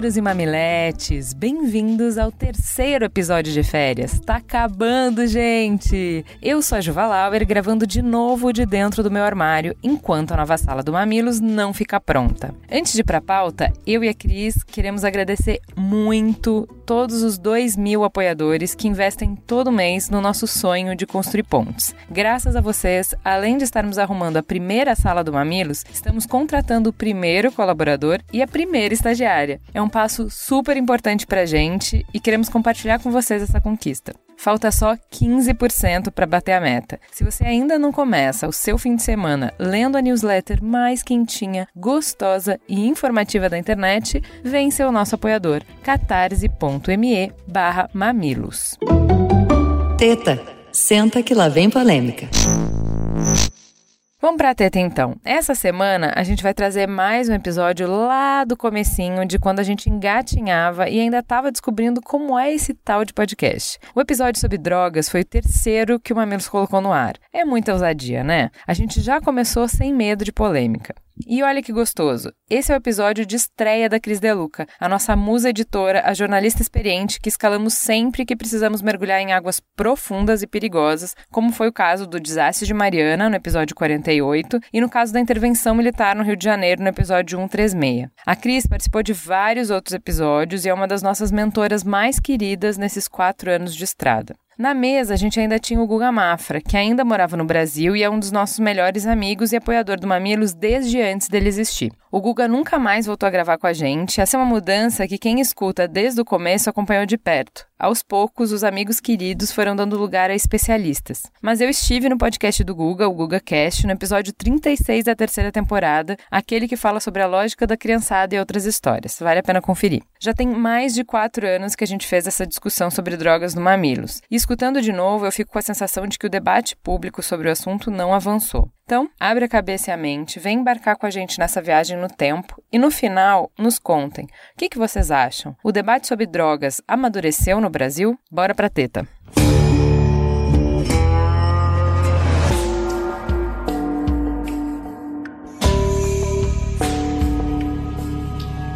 Mamileiros e mamiletes, bem-vindos ao terceiro episódio de férias. Tá acabando, gente! Eu sou a Juva Lauer, gravando de novo de dentro do meu armário, enquanto a nova sala do Mamilos não fica pronta. Antes de ir pra pauta, eu e a Cris queremos agradecer muito todos os 2 mil apoiadores que investem todo mês no nosso sonho de construir pontes. Graças a vocês, além de estarmos arrumando a primeira sala do Mamilos, estamos contratando o primeiro colaborador e a primeira estagiária é um passo super importante para a gente e queremos compartilhar com vocês essa conquista. Falta só 15% para bater a meta. Se você ainda não começa o seu fim de semana lendo a newsletter mais quentinha, gostosa e informativa da internet, vem ser o nosso apoiador, catarse.me mamilos. Teta, senta que lá vem polêmica. Vamos pra teta então. Essa semana a gente vai trazer mais um episódio lá do comecinho de quando a gente engatinhava e ainda estava descobrindo como é esse tal de podcast. O episódio sobre drogas foi o terceiro que o Mamilos colocou no ar. É muita ousadia, né? A gente já começou sem medo de polêmica. E olha que gostoso! Esse é o episódio de estreia da Cris Deluca, a nossa musa editora, a jornalista experiente que escalamos sempre que precisamos mergulhar em águas profundas e perigosas, como foi o caso do desastre de Mariana, no episódio 48, e no caso da intervenção militar no Rio de Janeiro, no episódio 136. A Cris participou de vários outros episódios e é uma das nossas mentoras mais queridas nesses quatro anos de estrada. Na mesa, a gente ainda tinha o Guga Mafra, que ainda morava no Brasil e é um dos nossos melhores amigos e apoiador do Mamilos desde antes dele existir. O Guga nunca mais voltou a gravar com a gente. Essa é uma mudança que quem escuta desde o começo acompanhou de perto. Aos poucos, os amigos queridos foram dando lugar a especialistas. Mas eu estive no podcast do Guga, o Guga Cast, no episódio 36 da terceira temporada, aquele que fala sobre a lógica da criançada e outras histórias. Vale a pena conferir. Já tem mais de quatro anos que a gente fez essa discussão sobre drogas no Mamilos. E escutando de novo, eu fico com a sensação de que o debate público sobre o assunto não avançou. Então, abre a cabeça e a mente, vem embarcar com a gente nessa viagem no tempo e no final nos contem o que, que vocês acham. O debate sobre drogas amadureceu no Brasil? Bora pra teta!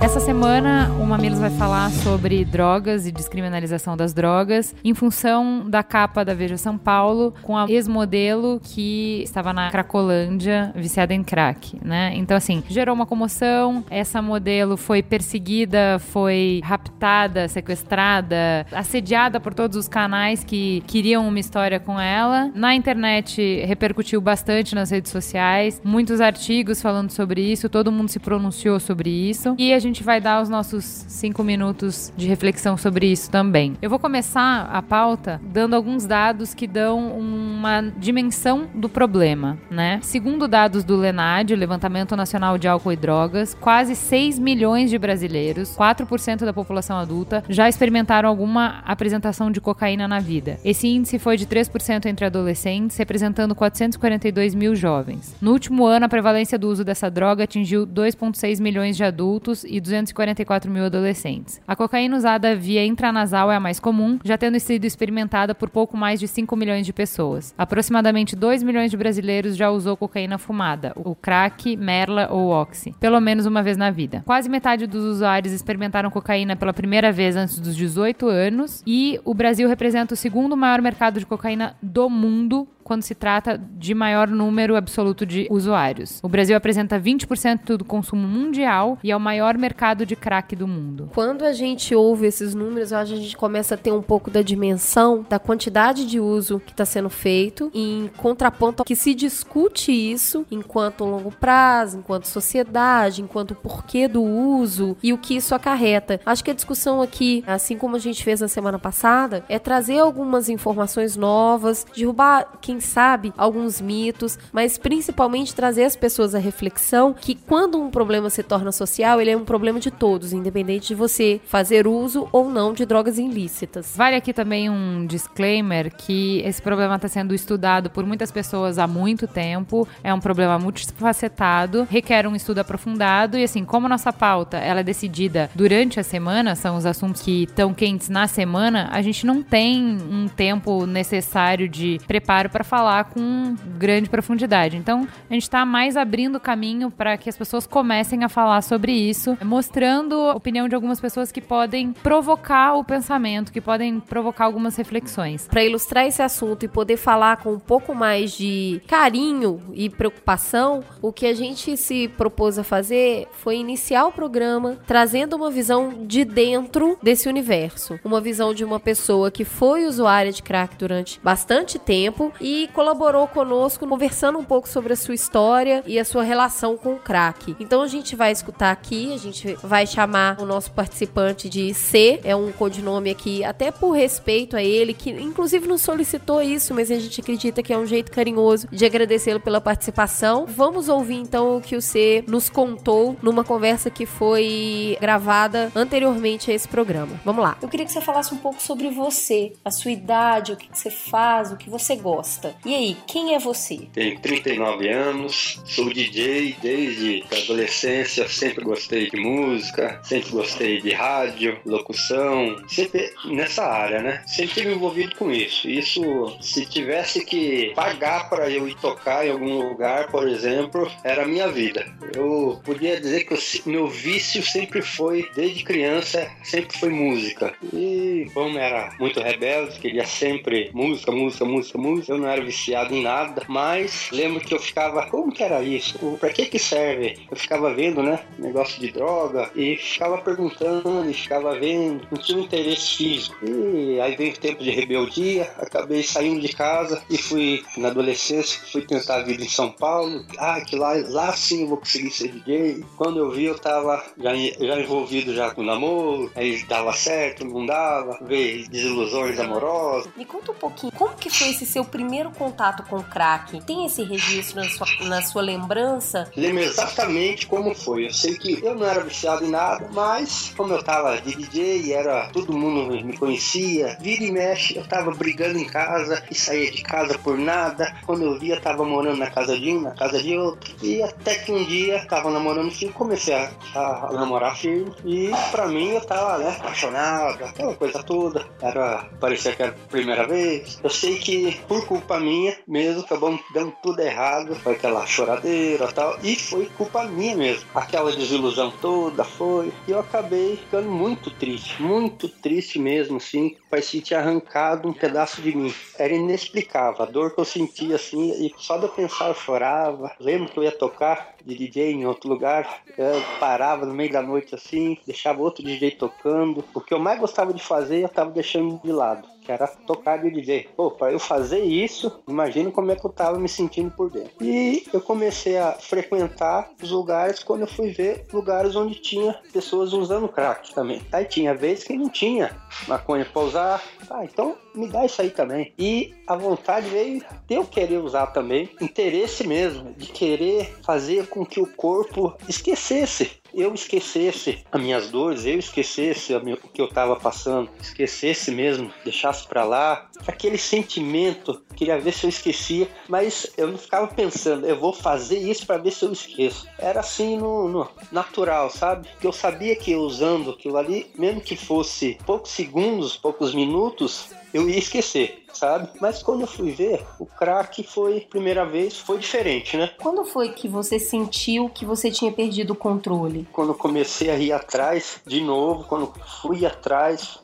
Essa semana o Mamilos vai falar sobre drogas e descriminalização das drogas em função da capa da Veja São Paulo com a ex-modelo que estava na Cracolândia viciada em crack, né? Então assim, gerou uma comoção, essa modelo foi perseguida, foi raptada, sequestrada, assediada por todos os canais que queriam uma história com ela. Na internet repercutiu bastante nas redes sociais, muitos artigos falando sobre isso, todo mundo se pronunciou sobre isso e a gente gente vai dar os nossos cinco minutos de reflexão sobre isso também. Eu vou começar a pauta dando alguns dados que dão uma dimensão do problema, né? Segundo dados do LENAD, o Levantamento Nacional de Álcool e Drogas, quase 6 milhões de brasileiros, 4% da população adulta, já experimentaram alguma apresentação de cocaína na vida. Esse índice foi de 3% entre adolescentes, representando 442 mil jovens. No último ano, a prevalência do uso dessa droga atingiu 2,6 milhões de adultos e 244 mil adolescentes. A cocaína usada via intranasal é a mais comum, já tendo sido experimentada por pouco mais de 5 milhões de pessoas. Aproximadamente 2 milhões de brasileiros já usou cocaína fumada, o crack, merla ou oxi, pelo menos uma vez na vida. Quase metade dos usuários experimentaram cocaína pela primeira vez antes dos 18 anos e o Brasil representa o segundo maior mercado de cocaína do mundo quando se trata de maior número absoluto de usuários. O Brasil apresenta 20% do consumo mundial e é o maior mercado de crack do mundo. Quando a gente ouve esses números, a gente começa a ter um pouco da dimensão da quantidade de uso que está sendo feito, em contraponto que se discute isso enquanto longo prazo, enquanto sociedade, enquanto porquê do uso e o que isso acarreta. Acho que a discussão aqui, assim como a gente fez na semana passada, é trazer algumas informações novas, derrubar quem quem sabe, alguns mitos, mas principalmente trazer as pessoas à reflexão que quando um problema se torna social, ele é um problema de todos, independente de você fazer uso ou não de drogas ilícitas. Vale aqui também um disclaimer que esse problema está sendo estudado por muitas pessoas há muito tempo, é um problema multifacetado, requer um estudo aprofundado e assim, como nossa pauta ela é decidida durante a semana, são os assuntos que estão quentes na semana, a gente não tem um tempo necessário de preparo para falar com grande profundidade. Então, a gente está mais abrindo caminho para que as pessoas comecem a falar sobre isso, mostrando a opinião de algumas pessoas que podem provocar o pensamento, que podem provocar algumas reflexões. Para ilustrar esse assunto e poder falar com um pouco mais de carinho e preocupação, o que a gente se propôs a fazer foi iniciar o programa trazendo uma visão de dentro desse universo, uma visão de uma pessoa que foi usuária de crack durante bastante tempo e colaborou conosco conversando um pouco sobre a sua história e a sua relação com o crack. Então a gente vai escutar aqui, a gente vai chamar o nosso participante de C, é um codinome aqui, até por respeito a ele, que inclusive nos solicitou isso, mas a gente acredita que é um jeito carinhoso de agradecê-lo pela participação. Vamos ouvir então o que o C nos contou numa conversa que foi gravada anteriormente a esse programa. Vamos lá. Eu queria que você falasse um pouco sobre você, a sua idade, o que você faz, o que você gosta. E aí, quem é você? Tenho 39 anos, sou DJ desde a adolescência, sempre gostei de música, sempre gostei de rádio, locução, sempre nessa área, né? Sempre tive envolvido com isso. Isso, se tivesse que pagar para eu ir tocar em algum lugar, por exemplo, era a minha vida. Eu podia dizer que o meu vício sempre foi, desde criança, sempre foi música. E como era muito rebelde, queria sempre música, música, música, música, eu não era viciado em nada, mas lembro que eu ficava, como que era isso? Pra que que serve? Eu ficava vendo, né, negócio de droga e ficava perguntando e ficava vendo, não tinha um interesse físico. E aí veio o tempo de rebeldia, acabei saindo de casa e fui na adolescência, fui tentar a vida em São Paulo. Ah, que lá, lá sim eu vou conseguir ser DJ. Quando eu vi, eu tava já, já envolvido já com namoro, aí dava certo, não dava, veio desilusões amorosas. Me conta um pouquinho, como que foi esse seu primeiro contato com o crack? Tem esse registro na sua, na sua lembrança? Lembro exatamente como foi. Eu sei que eu não era viciado em nada, mas como eu tava de DJ e era todo mundo me conhecia, vira e mexe, eu tava brigando em casa e saía de casa por nada. Quando eu via, tava morando na casa de um, na casa de outro. E até que um dia tava namorando firme, comecei a, a, namorar firme. E pra mim eu tava, né, apaixonado, aquela coisa toda. Era, parecia que era a primeira vez. Eu sei que por culpa minha mesmo, acabou dando tudo errado. Foi aquela choradeira e tal. E foi culpa minha mesmo. Aquela desilusão toda foi. E eu acabei ficando muito triste, muito triste mesmo, assim. Que tinha arrancado um pedaço de mim. Era inexplicável. A dor que eu sentia assim, e só de eu pensar eu chorava. Lembro que eu ia tocar de DJ em outro lugar, eu parava no meio da noite assim, deixava outro DJ tocando. O que eu mais gostava de fazer, eu tava deixando de lado que era tocar de DJ. Pô, para eu fazer isso, imagina como é que eu tava me sentindo por dentro. E eu comecei a frequentar os lugares quando eu fui ver lugares onde tinha pessoas usando crack também. Aí tinha vezes que não tinha maconha pra usar. Ah, então me dá isso aí também. E a vontade veio de eu querer usar também, interesse mesmo, de querer fazer com que o corpo esquecesse eu esquecesse as minhas dores, eu esquecesse o que eu estava passando, esquecesse mesmo, deixasse para lá, aquele sentimento, queria ver se eu esquecia, mas eu não ficava pensando, eu vou fazer isso para ver se eu esqueço. Era assim no, no natural, sabe? Que eu sabia que usando aquilo ali, mesmo que fosse poucos segundos, poucos minutos, eu ia esquecer sabe? Mas quando eu fui ver, o crack foi, primeira vez, foi diferente, né? Quando foi que você sentiu que você tinha perdido o controle? Quando eu comecei a ir atrás, de novo, quando fui atrás,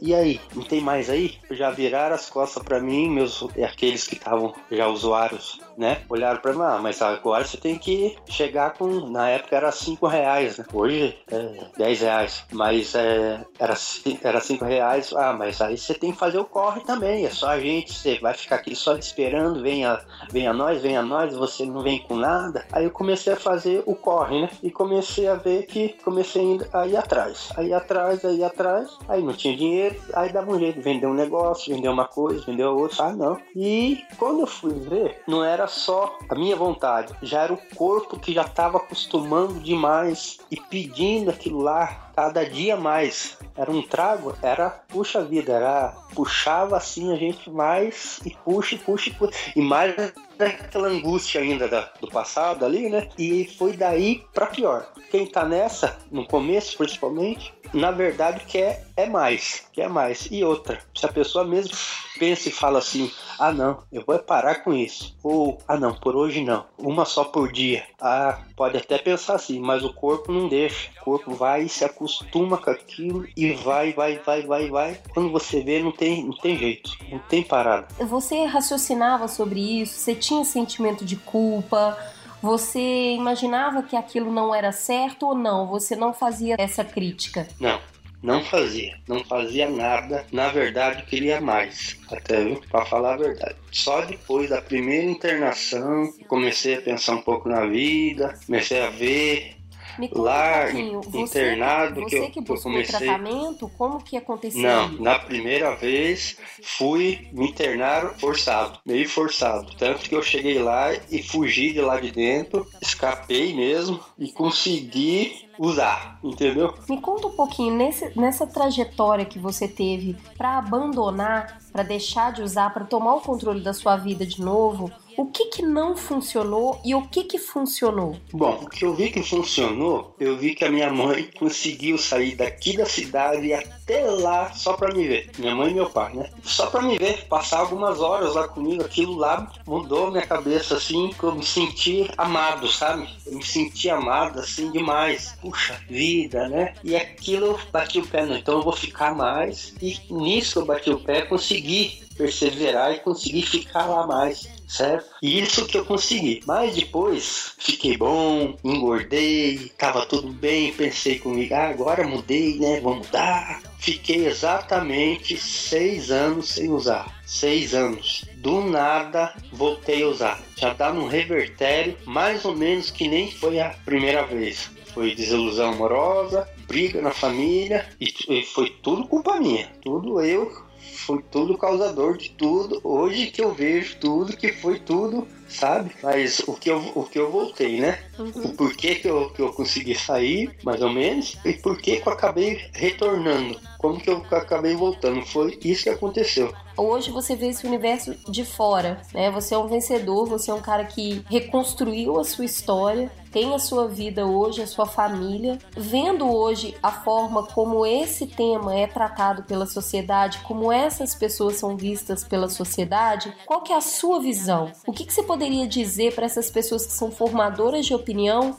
e aí, não tem mais aí? Já viraram as costas para mim, meus, aqueles que estavam já usuários né? Olharam para mim, ah, mas agora você tem que chegar com. Na época era 5 reais, né? Hoje é 10 reais. Mas é, era, era 5 reais. Ah, mas aí você tem que fazer o corre também, é só a gente, você vai ficar aqui só esperando, venha, venha nós, venha nós, você não vem com nada. Aí eu comecei a fazer o corre, né? E comecei a ver que comecei a ir atrás. Aí atrás, aí atrás, aí não tinha dinheiro, aí dava um jeito, vender um negócio, vender uma coisa, vender outra, ah não. E quando eu fui ver, não era só a minha vontade, já era o corpo que já estava acostumando demais e pedindo aquilo lá cada dia mais. Era um trago, era puxa vida, era puxava assim a gente mais e puxa, e puxa, e puxa. E mais daquela angústia ainda da, do passado ali, né? E foi daí para pior. Quem tá nessa, no começo principalmente, na verdade quer é mais, quer mais. E outra, se a pessoa mesmo pensa e fala assim: ah, não, eu vou parar com isso. Ou, ah, não, por hoje não, uma só por dia. Ah, pode até pensar assim, mas o corpo não deixa. O corpo vai e se acostuma com aquilo e vai, vai, vai, vai, vai. Quando você vê, não tem, não tem jeito, não tem parada. Você raciocinava sobre isso? Você tinha sentimento de culpa? Você imaginava que aquilo não era certo ou não? Você não fazia essa crítica? Não, não fazia, não fazia nada. Na verdade, queria mais. Até para falar a verdade. Só depois da primeira internação, comecei a pensar um pouco na vida, comecei a ver me conta lá, um pouquinho. Você, internado, você que eu- que que eu buscou comecei- tratamento, como que aconteceu? Não, na primeira vez fui me internar forçado, meio forçado. Tanto que eu cheguei lá e fugi de lá de dentro, escapei mesmo e consegui usar, entendeu? Me conta um pouquinho nesse, nessa trajetória que você teve para abandonar, para deixar de usar, para tomar o controle da sua vida de novo. O que que não funcionou e o que que funcionou? Bom, o que eu vi que funcionou, eu vi que a minha mãe conseguiu sair daqui da cidade até lá só pra me ver. Minha mãe e meu pai, né? Só pra me ver, passar algumas horas lá comigo, aquilo lá mudou minha cabeça assim, que eu me senti amado, sabe? Eu me senti amado assim demais. Puxa vida, né? E aquilo eu bati o pé, não, então eu vou ficar mais. E nisso eu bati o pé, consegui perseverar e consegui ficar lá mais, certo? E isso que eu consegui. Mas depois fiquei bom, engordei, tava tudo bem, pensei comigo, ah, agora mudei, né? Vou mudar. Fiquei exatamente seis anos sem usar. Seis anos. Do nada voltei a usar. Já dá num revertério, mais ou menos que nem foi a primeira vez. Foi desilusão amorosa, briga na família e, e foi tudo culpa minha. Tudo eu foi tudo causador de tudo. Hoje que eu vejo tudo, que foi tudo, sabe? Mas o que eu, o que eu voltei, né? O porquê que eu, que eu consegui sair, mais ou menos, e por que que eu acabei retornando. Como que eu acabei voltando. Foi isso que aconteceu. Hoje você vê esse universo de fora, né? Você é um vencedor, você é um cara que reconstruiu a sua história, tem a sua vida hoje, a sua família. Vendo hoje a forma como esse tema é tratado pela sociedade, como essas pessoas são vistas pela sociedade, qual que é a sua visão? O que, que você poderia dizer para essas pessoas que são formadoras de opinião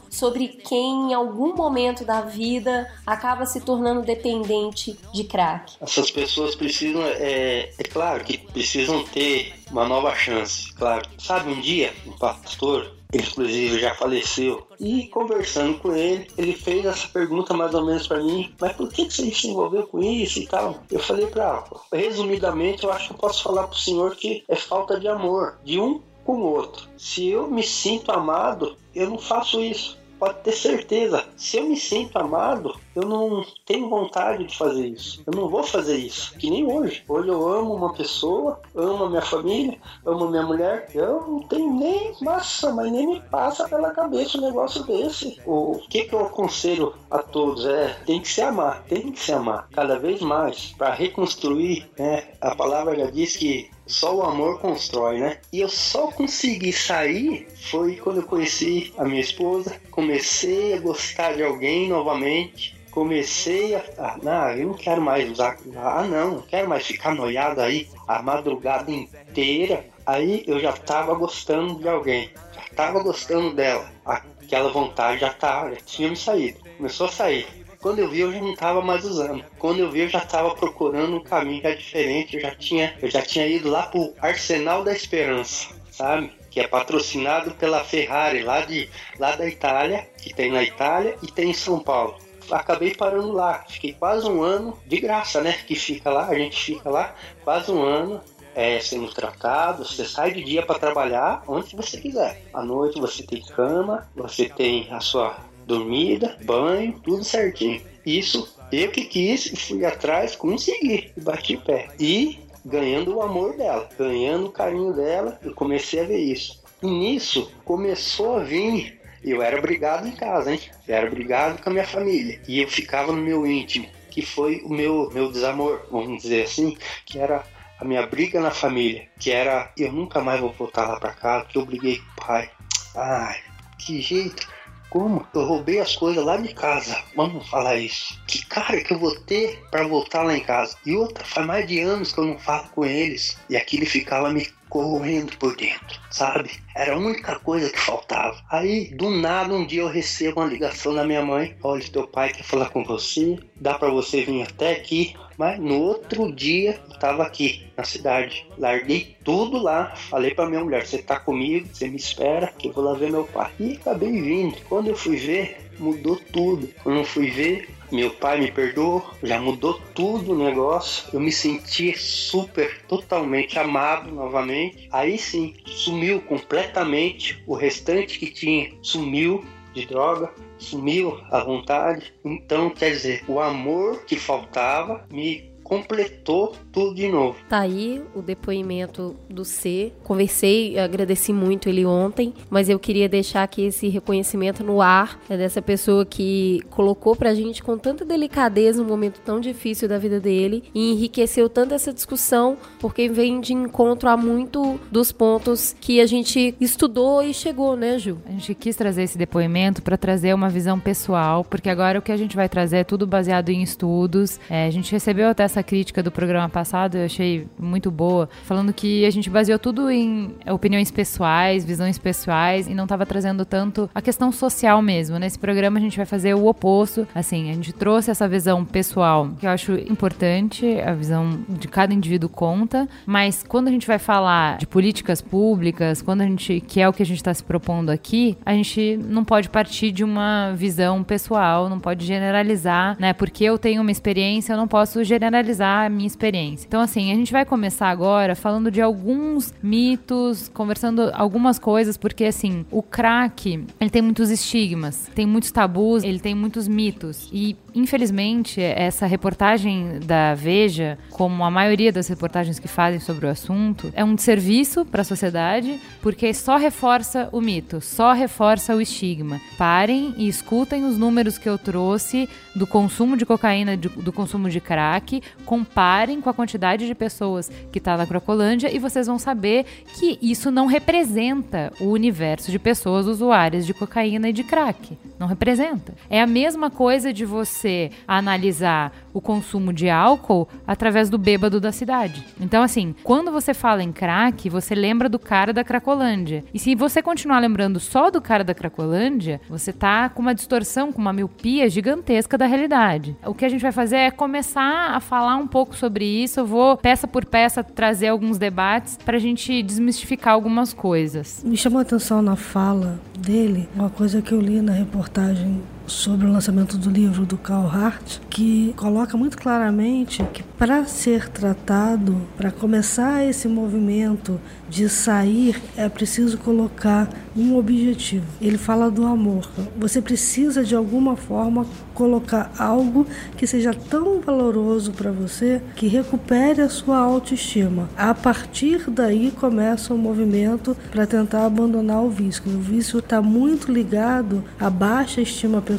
sobre quem em algum momento da vida acaba se tornando dependente de crack? Essas pessoas precisam, é, é claro que precisam ter uma nova chance, claro. Sabe, um dia, um pastor, inclusive já faleceu, e conversando com ele, ele fez essa pergunta mais ou menos pra mim, mas por que você se envolveu com isso e tal? Eu falei pra, resumidamente, eu acho que eu posso falar pro senhor que é falta de amor, de um com o outro. Se eu me sinto amado, eu não faço isso. Pode ter certeza, se eu me sinto amado, eu não tenho vontade de fazer isso. Eu não vou fazer isso. Que nem hoje. Hoje eu amo uma pessoa, amo a minha família, amo a minha mulher. Eu não tenho nem massa, mas nem me passa pela cabeça um negócio desse. O que, que eu aconselho a todos é: tem que se amar, tem que se amar cada vez mais para reconstruir. Né? A palavra já diz que só o amor constrói, né? E eu só consegui sair foi quando eu conheci a minha esposa, comecei a gostar de alguém novamente, comecei a. Ah, não, eu não quero mais usar. Ah, não, não quero mais ficar noiado aí a madrugada inteira. Aí eu já tava gostando de alguém, já tava gostando dela. Aquela vontade já tava, já tinha me saído. Começou a sair. Quando eu vi, eu já não estava mais usando. Quando eu vi, eu já estava procurando um caminho é diferente. Eu já tinha, eu já tinha ido lá pro Arsenal da Esperança, sabe? Que é patrocinado pela Ferrari lá de lá da Itália, que tem na Itália e tem em São Paulo. acabei parando lá. Fiquei quase um ano, de graça, né? Que fica lá, a gente fica lá quase um ano. É, sendo tratado, você sai de dia para trabalhar onde você quiser. À noite você tem cama, você tem a sua dormida, banho, tudo certinho. Isso eu que quis e fui atrás, consegui e bati pé. E ganhando o amor dela, ganhando o carinho dela, eu comecei a ver isso. E nisso começou a vir. Eu era brigado em casa, hein? Eu era brigado com a minha família. E eu ficava no meu íntimo, que foi o meu, meu desamor, vamos dizer assim, que era a minha briga na família, que era eu nunca mais vou voltar lá para casa, que eu briguei com o pai. Ai, que jeito. Como? Eu roubei as coisas lá de casa. Vamos falar isso. Que cara que eu vou ter para voltar lá em casa? E outra, faz mais de anos que eu não falo com eles. E aquilo ficava me correndo por dentro, sabe? Era a única coisa que faltava. Aí, do nada, um dia eu recebo uma ligação da minha mãe: Olha, teu pai quer falar com você, dá para você vir até aqui. Mas no outro dia eu tava aqui na cidade. Larguei tudo lá, falei para minha mulher: Você tá comigo, você me espera, que eu vou lá ver meu pai. E acabei vindo. Quando eu fui ver, mudou tudo. Quando eu fui ver, meu pai me perdoou, já mudou tudo o negócio. Eu me senti super, totalmente amado novamente. Aí sim, sumiu completamente o restante que tinha, sumiu de droga, sumiu a vontade. Então, quer dizer, o amor que faltava me completou tudo de novo. Tá aí o depoimento do C. Conversei, agradeci muito ele ontem, mas eu queria deixar aqui esse reconhecimento no ar né, dessa pessoa que colocou pra gente com tanta delicadeza um momento tão difícil da vida dele e enriqueceu tanto essa discussão, porque vem de encontro a muito dos pontos que a gente estudou e chegou, né, Ju? A gente quis trazer esse depoimento para trazer uma visão pessoal, porque agora o que a gente vai trazer é tudo baseado em estudos. É, a gente recebeu até essa crítica do programa passado, eu achei muito boa, falando que a gente baseou tudo em opiniões pessoais, visões pessoais e não estava trazendo tanto a questão social mesmo. Nesse programa a gente vai fazer o oposto, assim, a gente trouxe essa visão pessoal, que eu acho importante, a visão de cada indivíduo conta, mas quando a gente vai falar de políticas públicas, quando a gente, que é o que a gente está se propondo aqui, a gente não pode partir de uma visão pessoal, não pode generalizar, né? Porque eu tenho uma experiência, eu não posso generalizar a minha experiência. Então, assim, a gente vai começar agora falando de alguns mitos, conversando algumas coisas, porque, assim, o crack, ele tem muitos estigmas, tem muitos tabus, ele tem muitos mitos. E, infelizmente, essa reportagem da Veja, como a maioria das reportagens que fazem sobre o assunto, é um desserviço para a sociedade, porque só reforça o mito, só reforça o estigma. Parem e escutem os números que eu trouxe do consumo de cocaína, do consumo de crack, comparem com a quantidade de pessoas que está na Crocolândia e vocês vão saber que isso não representa o universo de pessoas usuárias de cocaína e de crack. Não representa. É a mesma coisa de você analisar o consumo de álcool através do bêbado da cidade. Então, assim, quando você fala em crack, você lembra do cara da Cracolândia. E se você continuar lembrando só do cara da Cracolândia, você tá com uma distorção, com uma miopia gigantesca da realidade. O que a gente vai fazer é começar a falar um pouco sobre isso. Eu vou, peça por peça, trazer alguns debates pra gente desmistificar algumas coisas. Me chamou a atenção na fala dele uma coisa que eu li na reportagem reportagem sobre o lançamento do livro do Carl Hart, que coloca muito claramente que para ser tratado, para começar esse movimento de sair, é preciso colocar um objetivo. Ele fala do amor. Você precisa de alguma forma colocar algo que seja tão valoroso para você que recupere a sua autoestima. A partir daí começa o movimento para tentar abandonar o vício. O vício está muito ligado à baixa estima pessoal,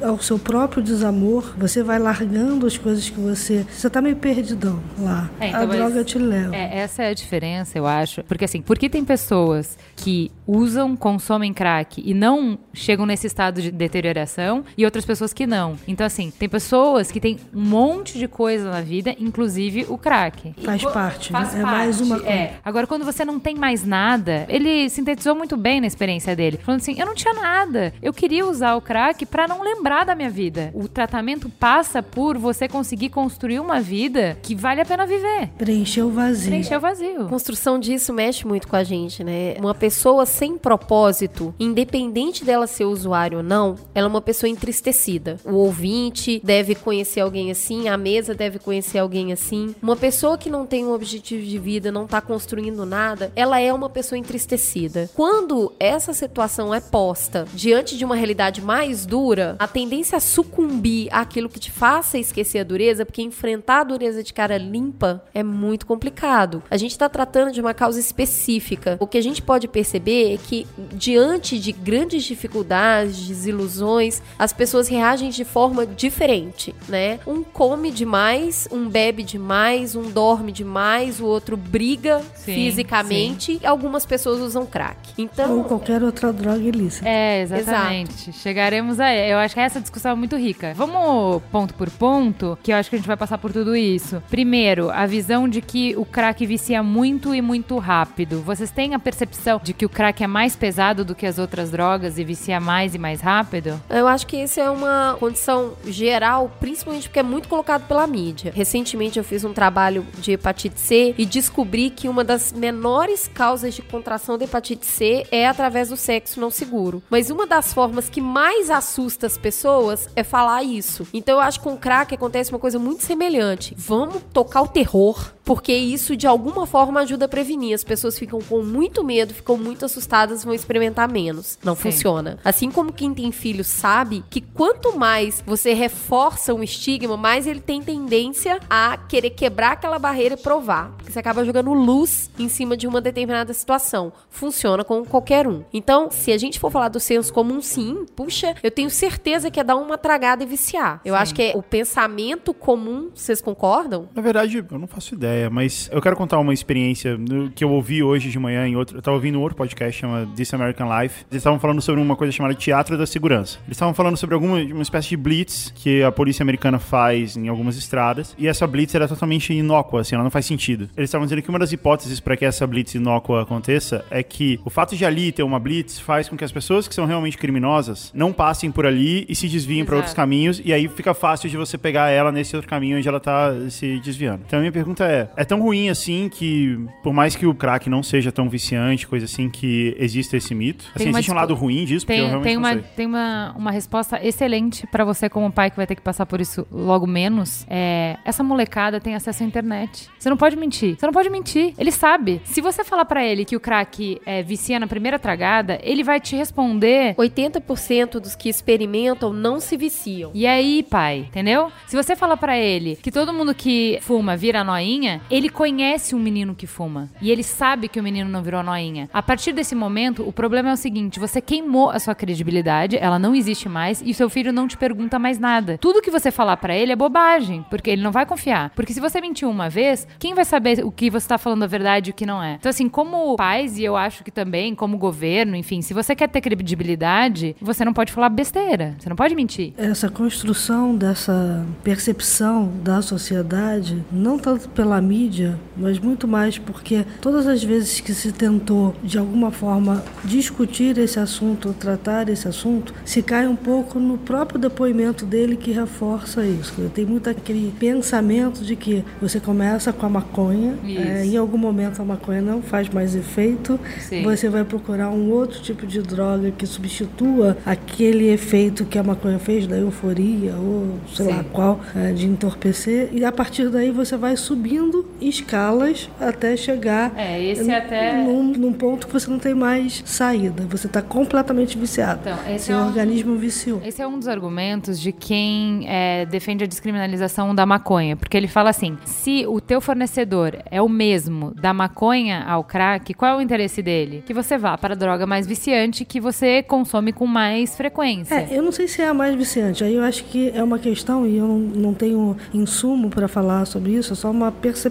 ao seu próprio desamor. Você vai largando as coisas que você. Você está meio perdidão lá. É, então, a droga te leva. É, essa é a diferença, eu acho. Porque assim, porque tem pessoas que usam, consomem crack e não chegam nesse estado de deterioração e outras pessoas que não. Então, assim, tem pessoas que têm um monte de coisa na vida, inclusive o crack. Faz parte, faz né? parte, é mais uma coisa. É. Agora, quando você não tem mais nada, ele sintetizou muito bem na experiência dele, falando assim: eu não tinha nada. Eu queria usar o crack crack para não lembrar da minha vida. O tratamento passa por você conseguir construir uma vida que vale a pena viver. Preencher o vazio. Preencher o A vazio. construção disso mexe muito com a gente, né? Uma pessoa sem propósito, independente dela ser usuário ou não, ela é uma pessoa entristecida. O ouvinte deve conhecer alguém assim, a mesa deve conhecer alguém assim. Uma pessoa que não tem um objetivo de vida, não tá construindo nada, ela é uma pessoa entristecida. Quando essa situação é posta diante de uma realidade mais dura, a tendência a sucumbir àquilo que te faça esquecer a dureza, porque enfrentar a dureza de cara limpa é muito complicado. A gente tá tratando de uma causa específica. O que a gente pode perceber é que diante de grandes dificuldades, desilusões, as pessoas reagem de forma diferente, né? Um come demais, um bebe demais, um dorme demais, o outro briga Sim, fisicamente. E algumas pessoas usam crack. Ou Então, qualquer outra droga ilícita. É, exatamente. Chegaremos a. Eu acho que essa discussão é muito rica. Vamos ponto por ponto, que eu acho que a gente vai passar por tudo isso. Primeiro, a visão de que o crack vicia muito e muito rápido. Vocês têm a percepção de que o crack é mais pesado do que as outras drogas e vicia mais e mais rápido? eu acho que isso é uma condição geral, principalmente porque é muito colocado pela mídia. Recentemente eu fiz um trabalho de hepatite C e descobri que uma das menores causas de contração da hepatite C é através do sexo não seguro. Mas uma das formas que mais assusta as pessoas é falar isso. Então eu acho que com crack acontece uma coisa muito semelhante. Vamos tocar o terror, porque isso de alguma forma ajuda a prevenir. As pessoas ficam com muito medo, ficam muito assustadas, vão experimentar menos. Não Sim. funciona. Assim como quem tem filho sabe que quanto mais você reforça um estigma, mais ele tem tendência a querer quebrar aquela barreira e provar. Porque você acaba jogando luz em cima de uma determinada situação. Funciona com qualquer um. Então, se a gente for falar do senso comum, sim, puxa, eu tenho certeza que é dar uma tragada e viciar. Eu acho que é o pensamento comum, vocês concordam? Na verdade, eu não faço ideia, mas eu quero contar uma experiência que eu ouvi hoje de manhã em outro. Eu tava ouvindo um outro podcast chama This American Life. Eles estavam falando sobre uma coisa chamada teatro da segurança. Eles estavam falando sobre alguma uma espécie de blitz que a polícia americana faz em algumas estradas. E essa blitz era totalmente inócua, assim, ela não faz sentido. Eles estavam dizendo que uma das hipóteses para que essa blitz inócua aconteça é que o fato de ali ter uma blitz faz com que as pessoas que são realmente criminosas não passem por ali e se desviem para outros caminhos. E aí fica fácil de você pegar ela nesse outro caminho onde ela tá se desviando. Então a minha pergunta é: é tão ruim assim que, por mais que o crack não seja tão viciante, coisa assim, que exista esse mito? Assim, Tem existe um lado ruim disso? Porque eu Tem, realmente tem, não uma, sei. tem uma, uma resposta excelente pra você, como pai, que vai ter que passar por isso logo menos. É, essa molecada tem acesso à internet. Você não pode mentir. Você não pode mentir. Ele sabe. Se você falar pra ele que o crack é, vicia na primeira tragada, ele vai te responder. 80% dos que experimentam não se viciam. E aí, pai, entendeu? Se você falar pra ele que todo mundo que fuma vira noinha, ele conhece um menino que fuma. E ele sabe que o menino não virou noinha. A partir desse momento, o problema é o seguinte: você queimou a sua credibilidade, ela não existe mais, e seu filho não te pergunta mais nada. Tudo que você falar pra ele é bobagem, porque ele não vai confiar. Porque se você mentiu uma vez, quem vai saber o que você tá falando a verdade e o que não é? Então, assim, como pais, e eu acho que também, como governo, enfim, se você quer ter credibilidade, você não pode falar besteira. Você não pode mentir. Essa construção dessa percepção da sociedade, não tanto pela mídia, mas muito mais porque todas as vezes que se tentou, de alguma forma, discutir esse assunto, tratar esse assunto, se cai um pouco no próprio depoimento dele que reforça isso. Tem muito aquele pensamento de que você começa com a maconha, é, em algum momento a maconha não faz mais efeito, Sim. você vai procurar um outro tipo de droga que substitua aquele efeito que a maconha fez da euforia ou sei Sim. lá qual é, de entorpecer e a partir daí você vai subindo escalas até chegar É, esse até- num, num ponto que você não tem mais saída você está completamente viciado Então, esse seu é um- organismo viciou Esse é um dos argumentos de quem é, defende a descriminalização da maconha. Porque ele fala assim: se o teu fornecedor é o mesmo da maconha ao crack, qual é o interesse dele? Que você vá para a droga mais viciante que você consome com mais frequência. É, eu não sei se é a mais viciante. Aí eu acho que é uma questão, e eu não, não tenho insumo para falar sobre isso, é só uma percepção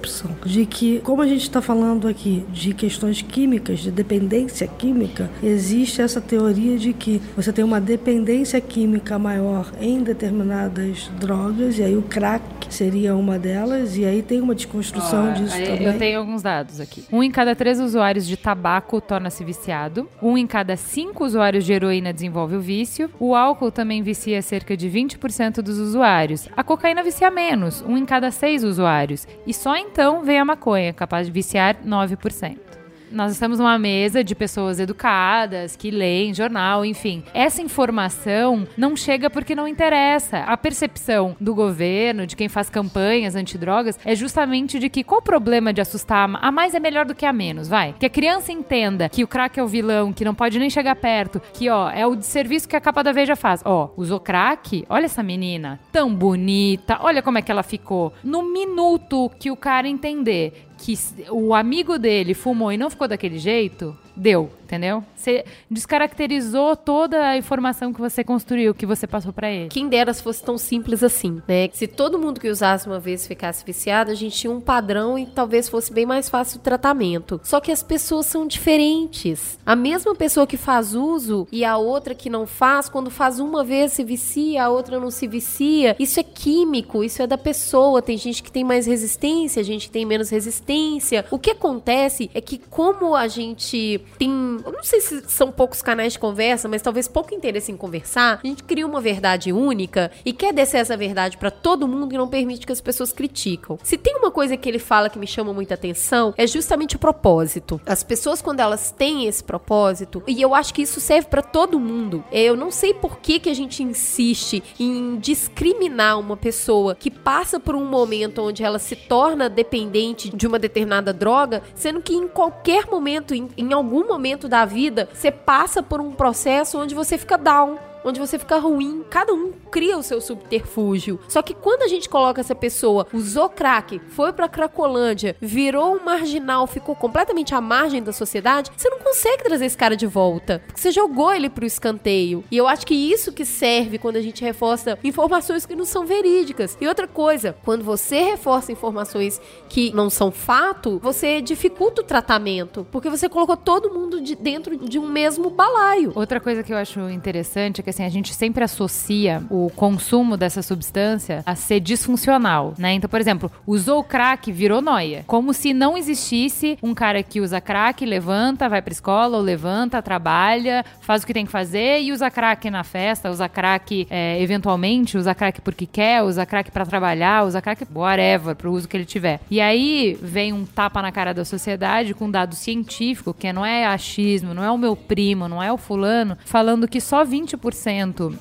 de que, como a gente está falando aqui de questões químicas, de dependência química, existe essa teoria de que você tem uma dependência química maior em determinadas drogas, e aí o crack seria uma delas, e aí tem uma desconstrução disso Aí também. Eu tenho alguns dados aqui. Um em cada três usuários de tabaco torna-se viciado. Um em cada cinco usuários de heroína desenvolve o vício. O álcool também vicia cerca de 20% dos usuários. A cocaína vicia menos, um em cada seis usuários. E só então vem a maconha, capaz de viciar 9%. Nós estamos numa mesa de pessoas educadas, que leem jornal, enfim. Essa informação não chega porque não interessa. A percepção do governo, de quem faz campanhas antidrogas, é justamente de que qual o problema de assustar a mais é melhor do que a menos, vai. Que a criança entenda que o crack é o vilão, que não pode nem chegar perto, que ó, é o serviço que a capa da Veja faz. Ó, usou crack? Olha essa menina, tão bonita, olha como é que ela ficou. No minuto que o cara entender que o amigo dele fumou e não ficou daquele jeito, deu, entendeu? Você descaracterizou toda a informação que você construiu, que você passou pra ele. Quem dera se fosse tão simples assim, né? Se todo mundo que usasse uma vez ficasse viciado, a gente tinha um padrão e talvez fosse bem mais fácil o tratamento. Só que as pessoas são diferentes. A mesma pessoa que faz uso e a outra que não faz, quando faz uma vez se vicia, a outra não se vicia. Isso é químico, isso é da pessoa. Tem gente que tem mais resistência, gente que tem menos resistência. O que acontece é que como a gente tem, eu não sei se são poucos canais de conversa, mas talvez pouco interesse em conversar, a gente cria uma verdade única e quer descer essa verdade pra todo mundo e não permite que as pessoas criticam. Se tem uma coisa que ele fala que me chama muita atenção, é justamente o propósito. As pessoas quando elas têm esse propósito, e eu acho que isso serve pra todo mundo. Eu não sei por que que a gente insiste em discriminar uma pessoa que passa por um momento onde ela se torna dependente de uma determinada droga, sendo que em qualquer momento, em, em algum momento da vida, você passa por um processo onde você fica down. Onde você fica ruim, cada um cria o seu subterfúgio. Só que quando a gente coloca essa pessoa, usou crack, foi pra Cracolândia, virou um marginal, ficou completamente à margem da sociedade, você não consegue trazer esse cara de volta. Porque você jogou ele pro escanteio. E eu acho que isso que serve quando a gente reforça informações que não são verídicas. E outra coisa, quando você reforça informações que não são fato, você dificulta o tratamento. Porque você colocou todo mundo de- dentro de um mesmo balaio. Outra coisa que eu acho interessante é que assim, a gente sempre associa o consumo dessa substância a ser disfuncional, né? Então, por exemplo, usou crack, virou noia. Como se não existisse um cara que usa crack, levanta, vai pra escola, ou levanta, trabalha, faz o que tem que fazer e usa crack na festa, usa crack é, eventualmente, usa crack porque quer, usa crack pra trabalhar, usa crack whatever, pro uso que ele tiver. E aí vem um tapa na cara da sociedade com dado científico, que não é achismo, não é o meu primo, não é o fulano, falando que só 20%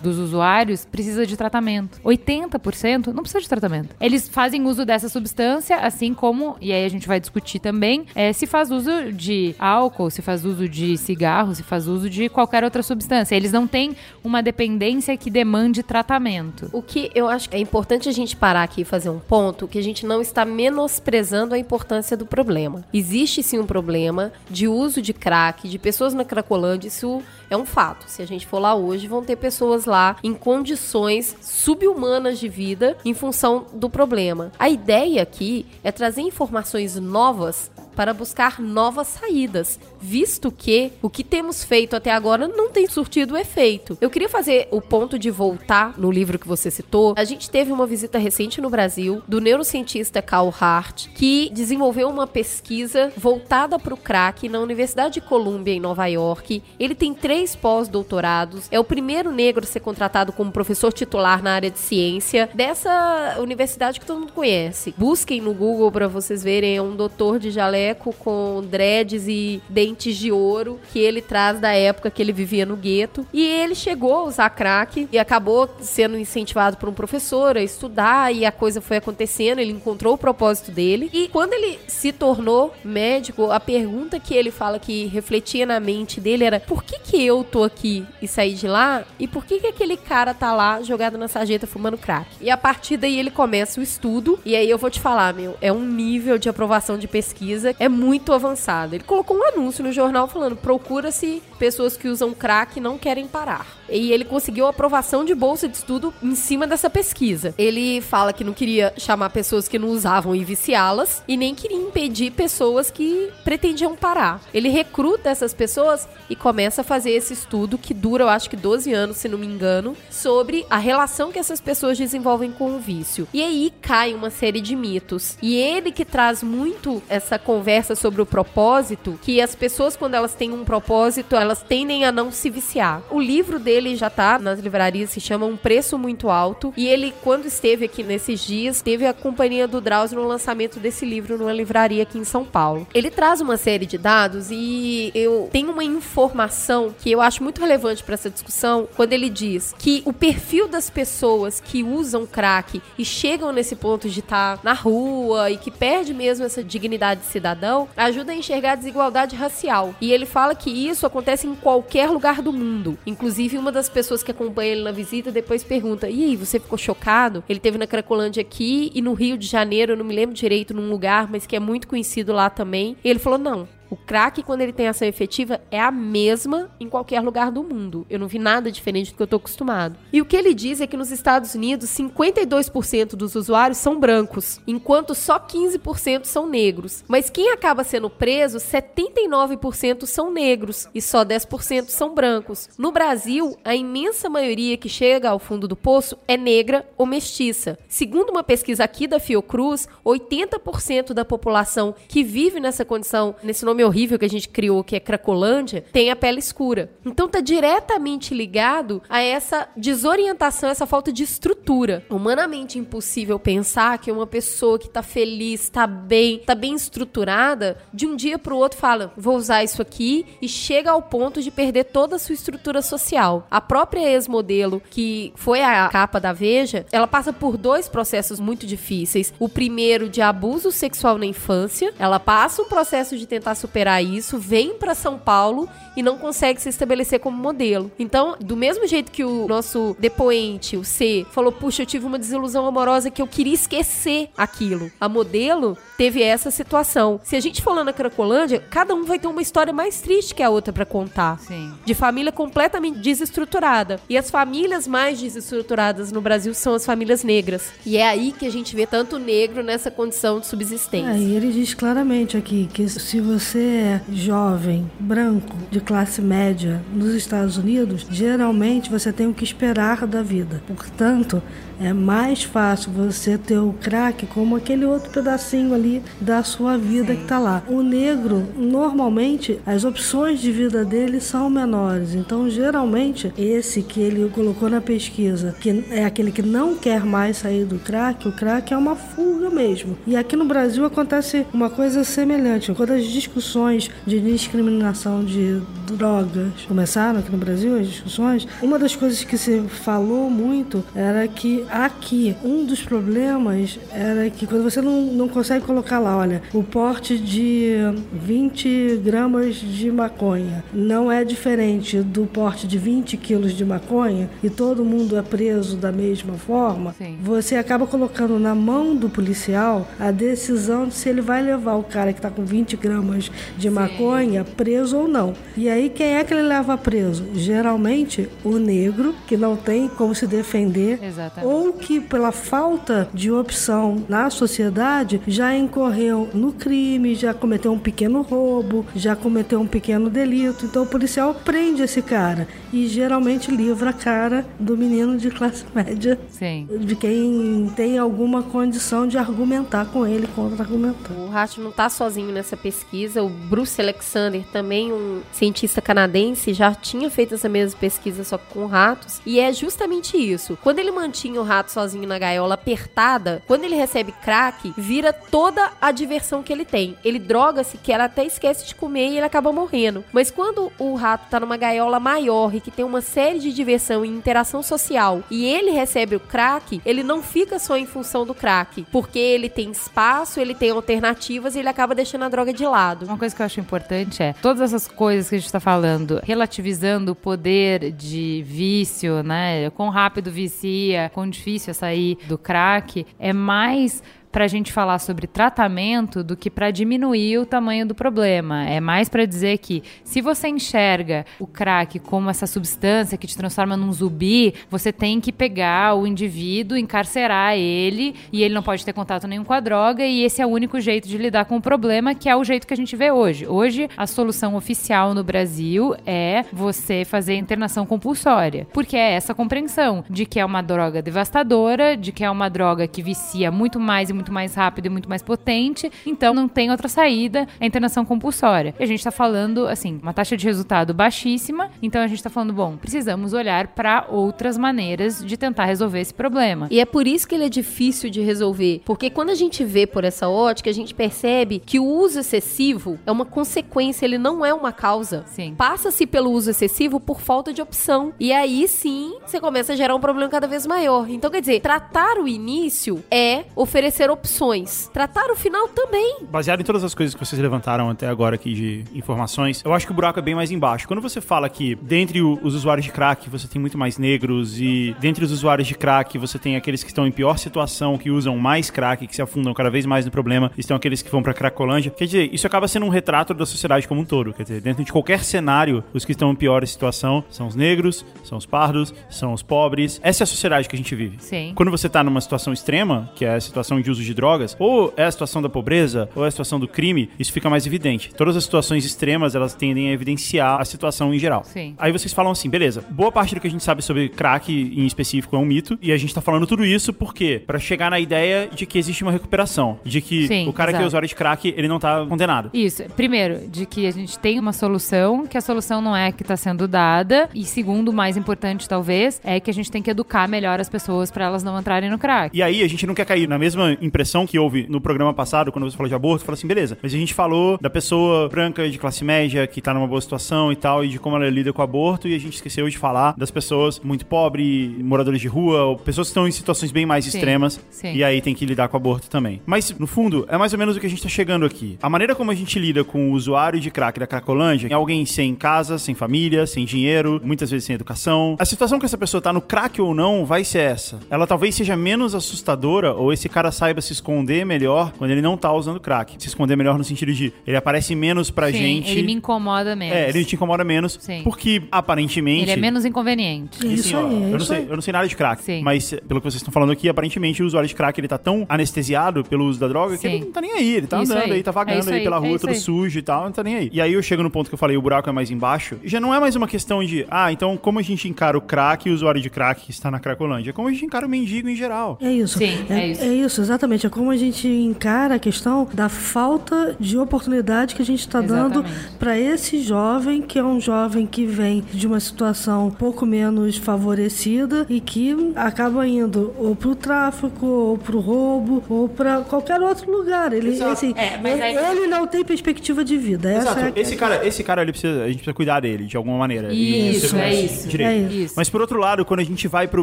dos usuários precisa de tratamento. 80% não precisa de tratamento. Eles fazem uso dessa substância, assim como, e aí a gente vai discutir também, é, se faz uso de álcool, se faz uso de cigarro, se faz uso de qualquer outra substância. Eles não têm uma dependência que demande tratamento. O que eu acho que é importante a gente parar aqui e fazer um ponto, que a gente não está menosprezando a importância do problema. Existe sim um problema de uso de crack, de pessoas na Cracolândia, isso é um fato. Se a gente for lá hoje, vão ter pessoas lá em condições subhumanas de vida em função do problema. A ideia aqui é trazer informações novas para buscar novas saídas, visto que o que temos feito até agora não tem surtido efeito. Eu queria fazer o ponto de voltar no livro que você citou. A gente teve uma visita recente no Brasil do neurocientista Carl Hart, que desenvolveu uma pesquisa voltada para o crack na Universidade de Columbia, em Nova York. Ele tem três pós-doutorados, é o primeiro negro a ser contratado como professor titular na área de ciência dessa universidade que todo mundo conhece. Busquem no Google para vocês verem, é um doutor de jaleco com dreads e dentes de ouro que ele traz da época que ele vivia no gueto. E ele chegou a usar crack e acabou sendo incentivado por um professor a estudar e a coisa foi acontecendo, ele encontrou o propósito dele. E quando ele se tornou médico, a pergunta que ele fala que refletia na mente dele era: por que que eu tô aqui e saí de lá? E por que que aquele cara tá lá jogado na sarjeta fumando crack? E a partir daí ele começa o estudo e aí eu vou te falar, meu, é um nível de aprovação de pesquisa é muito avançado. Ele colocou um anúncio no jornal falando: procura-se pessoas que usam crack e não querem parar. E ele conseguiu aprovação de bolsa de estudo em cima dessa pesquisa. Ele fala que não queria chamar pessoas que não usavam e viciá-las e nem queria impedir pessoas que pretendiam parar. Ele recruta essas pessoas e começa a fazer esse estudo que dura, eu acho que 12 anos, se não me engano, sobre a relação que essas pessoas desenvolvem com o vício. E aí cai uma série de mitos. E ele que traz muito essa conversa sobre o propósito, que as pessoas quando elas têm um propósito, elas tendem a não se viciar. O livro dele já tá nas livrarias, se chama Um Preço Muito Alto, e ele quando esteve aqui nesses dias, teve a companhia do Drauzio no lançamento desse livro numa livraria aqui em São Paulo. Ele traz uma série de dados e eu tenho uma informação que eu acho muito relevante para essa discussão, quando ele diz que o perfil das pessoas que usam crack e chegam nesse ponto de estar tá na rua e que perde mesmo essa dignidade de cidadão, ajuda a enxergar a desigualdade racial. E ele fala que isso acontece em qualquer lugar do mundo. Inclusive, uma das pessoas que acompanha ele na visita depois pergunta: E aí, você ficou chocado? Ele teve na Cracolândia aqui e no Rio de Janeiro, eu não me lembro direito, num lugar, mas que é muito conhecido lá também. E ele falou: Não, o crack, quando ele tem ação efetiva, é a mesma em qualquer lugar do mundo. Eu não vi nada diferente do que eu tô acostumado. E o que ele diz é que nos Estados Unidos, 52% dos usuários são brancos, enquanto só 15% são negros. Mas quem acaba sendo preso, 79% são negros e só 10% são brancos. No Brasil, a imensa maioria que chega ao fundo do poço é negra ou mestiça. Segundo uma pesquisa aqui da Fiocruz, 80% da população que vive nessa condição, nesse nome nome horrível que a gente criou, que é Cracolândia, tem a pele escura. Então tá diretamente ligado a essa desorientação, essa falta de estrutura. Humanamente impossível pensar que uma pessoa que tá feliz, tá bem, tá bem estruturada, de um dia pro outro fala, vou usar isso aqui e chega ao ponto de perder toda a sua estrutura social. A própria ex-modelo, que foi a capa da Veja, ela passa por dois processos muito difíceis. O primeiro de abuso sexual na infância, ela passa um processo de tentar superar isso, vem para São Paulo e não consegue se estabelecer como modelo. Então, do mesmo jeito que o nosso depoente, o C, falou: Puxa, eu tive uma desilusão amorosa que eu queria esquecer aquilo. A modelo teve essa situação. Se a gente for lá na Cracolândia, cada um vai ter uma história mais triste que a outra para contar. Sim. De família completamente desestruturada. E as famílias mais desestruturadas no Brasil são as famílias negras. E é aí que a gente vê tanto negro nessa condição de subsistência. É, e ele diz claramente aqui que se você é jovem, branco, de classe média nos Estados Unidos, geralmente você tem o que esperar da vida. Portanto, é mais fácil você ter o crack como aquele outro pedacinho ali da sua vida Sim. que está lá. O negro, normalmente, as opções de vida dele são menores. Então, geralmente, esse que ele colocou na pesquisa, que é aquele que não quer mais sair do crack, o crack é uma fuga mesmo. E aqui no Brasil acontece uma coisa semelhante. Quando as discussões de discriminação de drogas começaram aqui no Brasil, as discussões, uma das coisas que se falou muito era que Aqui, um dos problemas era que quando você não, não consegue colocar lá, olha, o porte de 20 gramas de maconha não é diferente do porte de 20 quilos de maconha e todo mundo é preso da mesma forma, Sim. você acaba colocando na mão do policial a decisão de se ele vai levar o cara que está com 20 gramas de Sim. maconha preso ou não. E aí, quem é que ele leva preso? Geralmente, o negro, que não tem como se defender, Exatamente. ou ou que pela falta de opção na sociedade já incorreu no crime, já cometeu um pequeno roubo, já cometeu um pequeno delito. Então o policial prende esse cara e geralmente livra a cara do menino de classe média, Sim. de quem tem alguma condição de argumentar com ele, contra-argumentar. O Rato não está sozinho nessa pesquisa. O Bruce Alexander, também um cientista canadense, já tinha feito essa mesma pesquisa só com ratos. E é justamente isso. Quando ele mantinha o rato sozinho na gaiola apertada, quando ele recebe crack, vira toda a diversão que ele tem. Ele droga-se que ela até esquece de comer e ele acaba morrendo. Mas quando o rato tá numa gaiola maior e que tem uma série de diversão e interação social e ele recebe o crack, ele não fica só em função do crack, porque ele tem espaço, ele tem alternativas e ele acaba deixando a droga de lado. Uma coisa que eu acho importante é todas essas coisas que a gente tá falando, relativizando o poder de vício, né? Quão rápido vicia, quão difícil é sair do crack, é mais pra gente falar sobre tratamento do que pra diminuir o tamanho do problema. É mais pra dizer que se você enxerga o crack como essa substância que te transforma num zumbi, você tem que pegar o indivíduo, encarcerar ele e ele não pode ter contato nenhum com a droga e esse é o único jeito de lidar com o problema, que é o jeito que a gente vê hoje. Hoje, a solução oficial no Brasil é você fazer internação compulsória, porque é essa compreensão de que é uma droga devastadora, de que é uma droga que vicia muito mais e muito mais rápido e muito mais potente, então não tem outra saída, é a internação compulsória. E a gente tá falando, assim, uma taxa de resultado baixíssima, então a gente tá falando, bom, precisamos olhar para outras maneiras de tentar resolver esse problema. E é por isso que ele é difícil de resolver. Porque quando a gente vê por essa ótica, a gente percebe que o uso excessivo é uma consequência, ele não é uma causa. Sim. Passa-se pelo uso excessivo por falta de opção. E aí sim, você começa a gerar um problema cada vez maior. Então, quer dizer, tratar o início é oferecer opções. Tratar o final também. Baseado em todas as coisas que vocês levantaram até agora aqui de informações, eu acho que o buraco é bem mais embaixo. Quando você fala que dentre os usuários de crack você tem muito mais negros e dentre os usuários de crack você tem aqueles que estão em pior situação, que usam mais crack, que se afundam cada vez mais no problema, e estão aqueles que vão pra cracolândia. Quer dizer, isso acaba sendo um retrato da sociedade como um todo. Quer dizer, dentro de qualquer cenário, os que estão em pior situação são os negros, são os pardos, são os pobres. Essa é a sociedade que a gente vive. Sim. Quando você tá numa situação extrema, que é a situação de uso de drogas, ou é a situação da pobreza, ou é a situação do crime, isso fica mais evidente. Todas as situações extremas, elas tendem a evidenciar a situação em geral. Sim. Aí vocês falam assim, beleza, boa parte do que a gente sabe sobre crack em específico é um mito, e a gente tá falando tudo isso por quê? Pra chegar na ideia de que existe uma recuperação, de que Sim, o cara que é exato. usuário de crack, ele não tá condenado. Isso. Primeiro, de que a gente tem uma solução, que a solução não é a que está sendo dada. E segundo, mais importante, talvez, é que a gente tem que educar melhor as pessoas para elas não entrarem no crack. E aí a gente não quer cair na mesma impressão que houve no programa passado, quando você falou de aborto, falou assim, beleza, mas a gente falou da pessoa branca de classe média que tá numa boa situação e tal, e de como ela lida com o aborto, e a gente esqueceu de falar das pessoas muito pobres, moradores de rua, ou pessoas que estão em situações bem mais Sim, extremas, sim. e aí tem que lidar com o aborto também. Mas, no fundo, é mais ou menos o que a gente tá chegando aqui. A maneira como a gente lida com o usuário de crack da Cracolândia é alguém sem casa, sem família, sem dinheiro, muitas vezes sem educação. A situação que essa pessoa tá no crack ou não vai ser essa. Ela talvez seja menos assustadora ou esse cara saiba se esconder melhor quando ele não tá usando crack. Se esconder melhor no sentido de ele aparece menos pra Sim, gente. ele me incomoda menos. É, ele te incomoda menos. Sim. Porque aparentemente. Ele é menos inconveniente. E, Isso assim, ó, aí, é eu, não isso sei, aí. eu não sei nada de crack, Sim. mas eh, pelo que vocês estão falando aqui, aparentemente o usuário de crack ele tá tão anestesiado pelo uso da droga que Sim. ele não tá nem aí. Ele tá Isso andando aí. aí, tá É vagando isso aí aí, pela é rua, isso todo aí. sujo e tal, não tá nem aí. E aí eu chego no ponto que eu falei, o buraco é mais embaixo. Já não é mais uma questão de, ah, então como a gente encara o crack e o usuário de crack que está na Cracolândia? É como a gente encara o mendigo em geral. É isso. Sim, é isso. exatamente. É como a gente encara a questão da falta de oportunidade que a gente está dando Exatamente. para esse jovem, que é um jovem que vem de uma situação um pouco menos favorecida e que acaba indo ou pro tráfico, ou pro roubo, ou para qualquer outro lugar. Ele, Exato. assim, É, mas ele, aí- ele não tem perspectiva de vida. Essa Exato. é a- Esse cara, esse cara ele precisa, a gente precisa cuidar dele de alguma maneira. E Isso, é isso. direito. É isso. Mas por outro lado, quando a gente vai pro.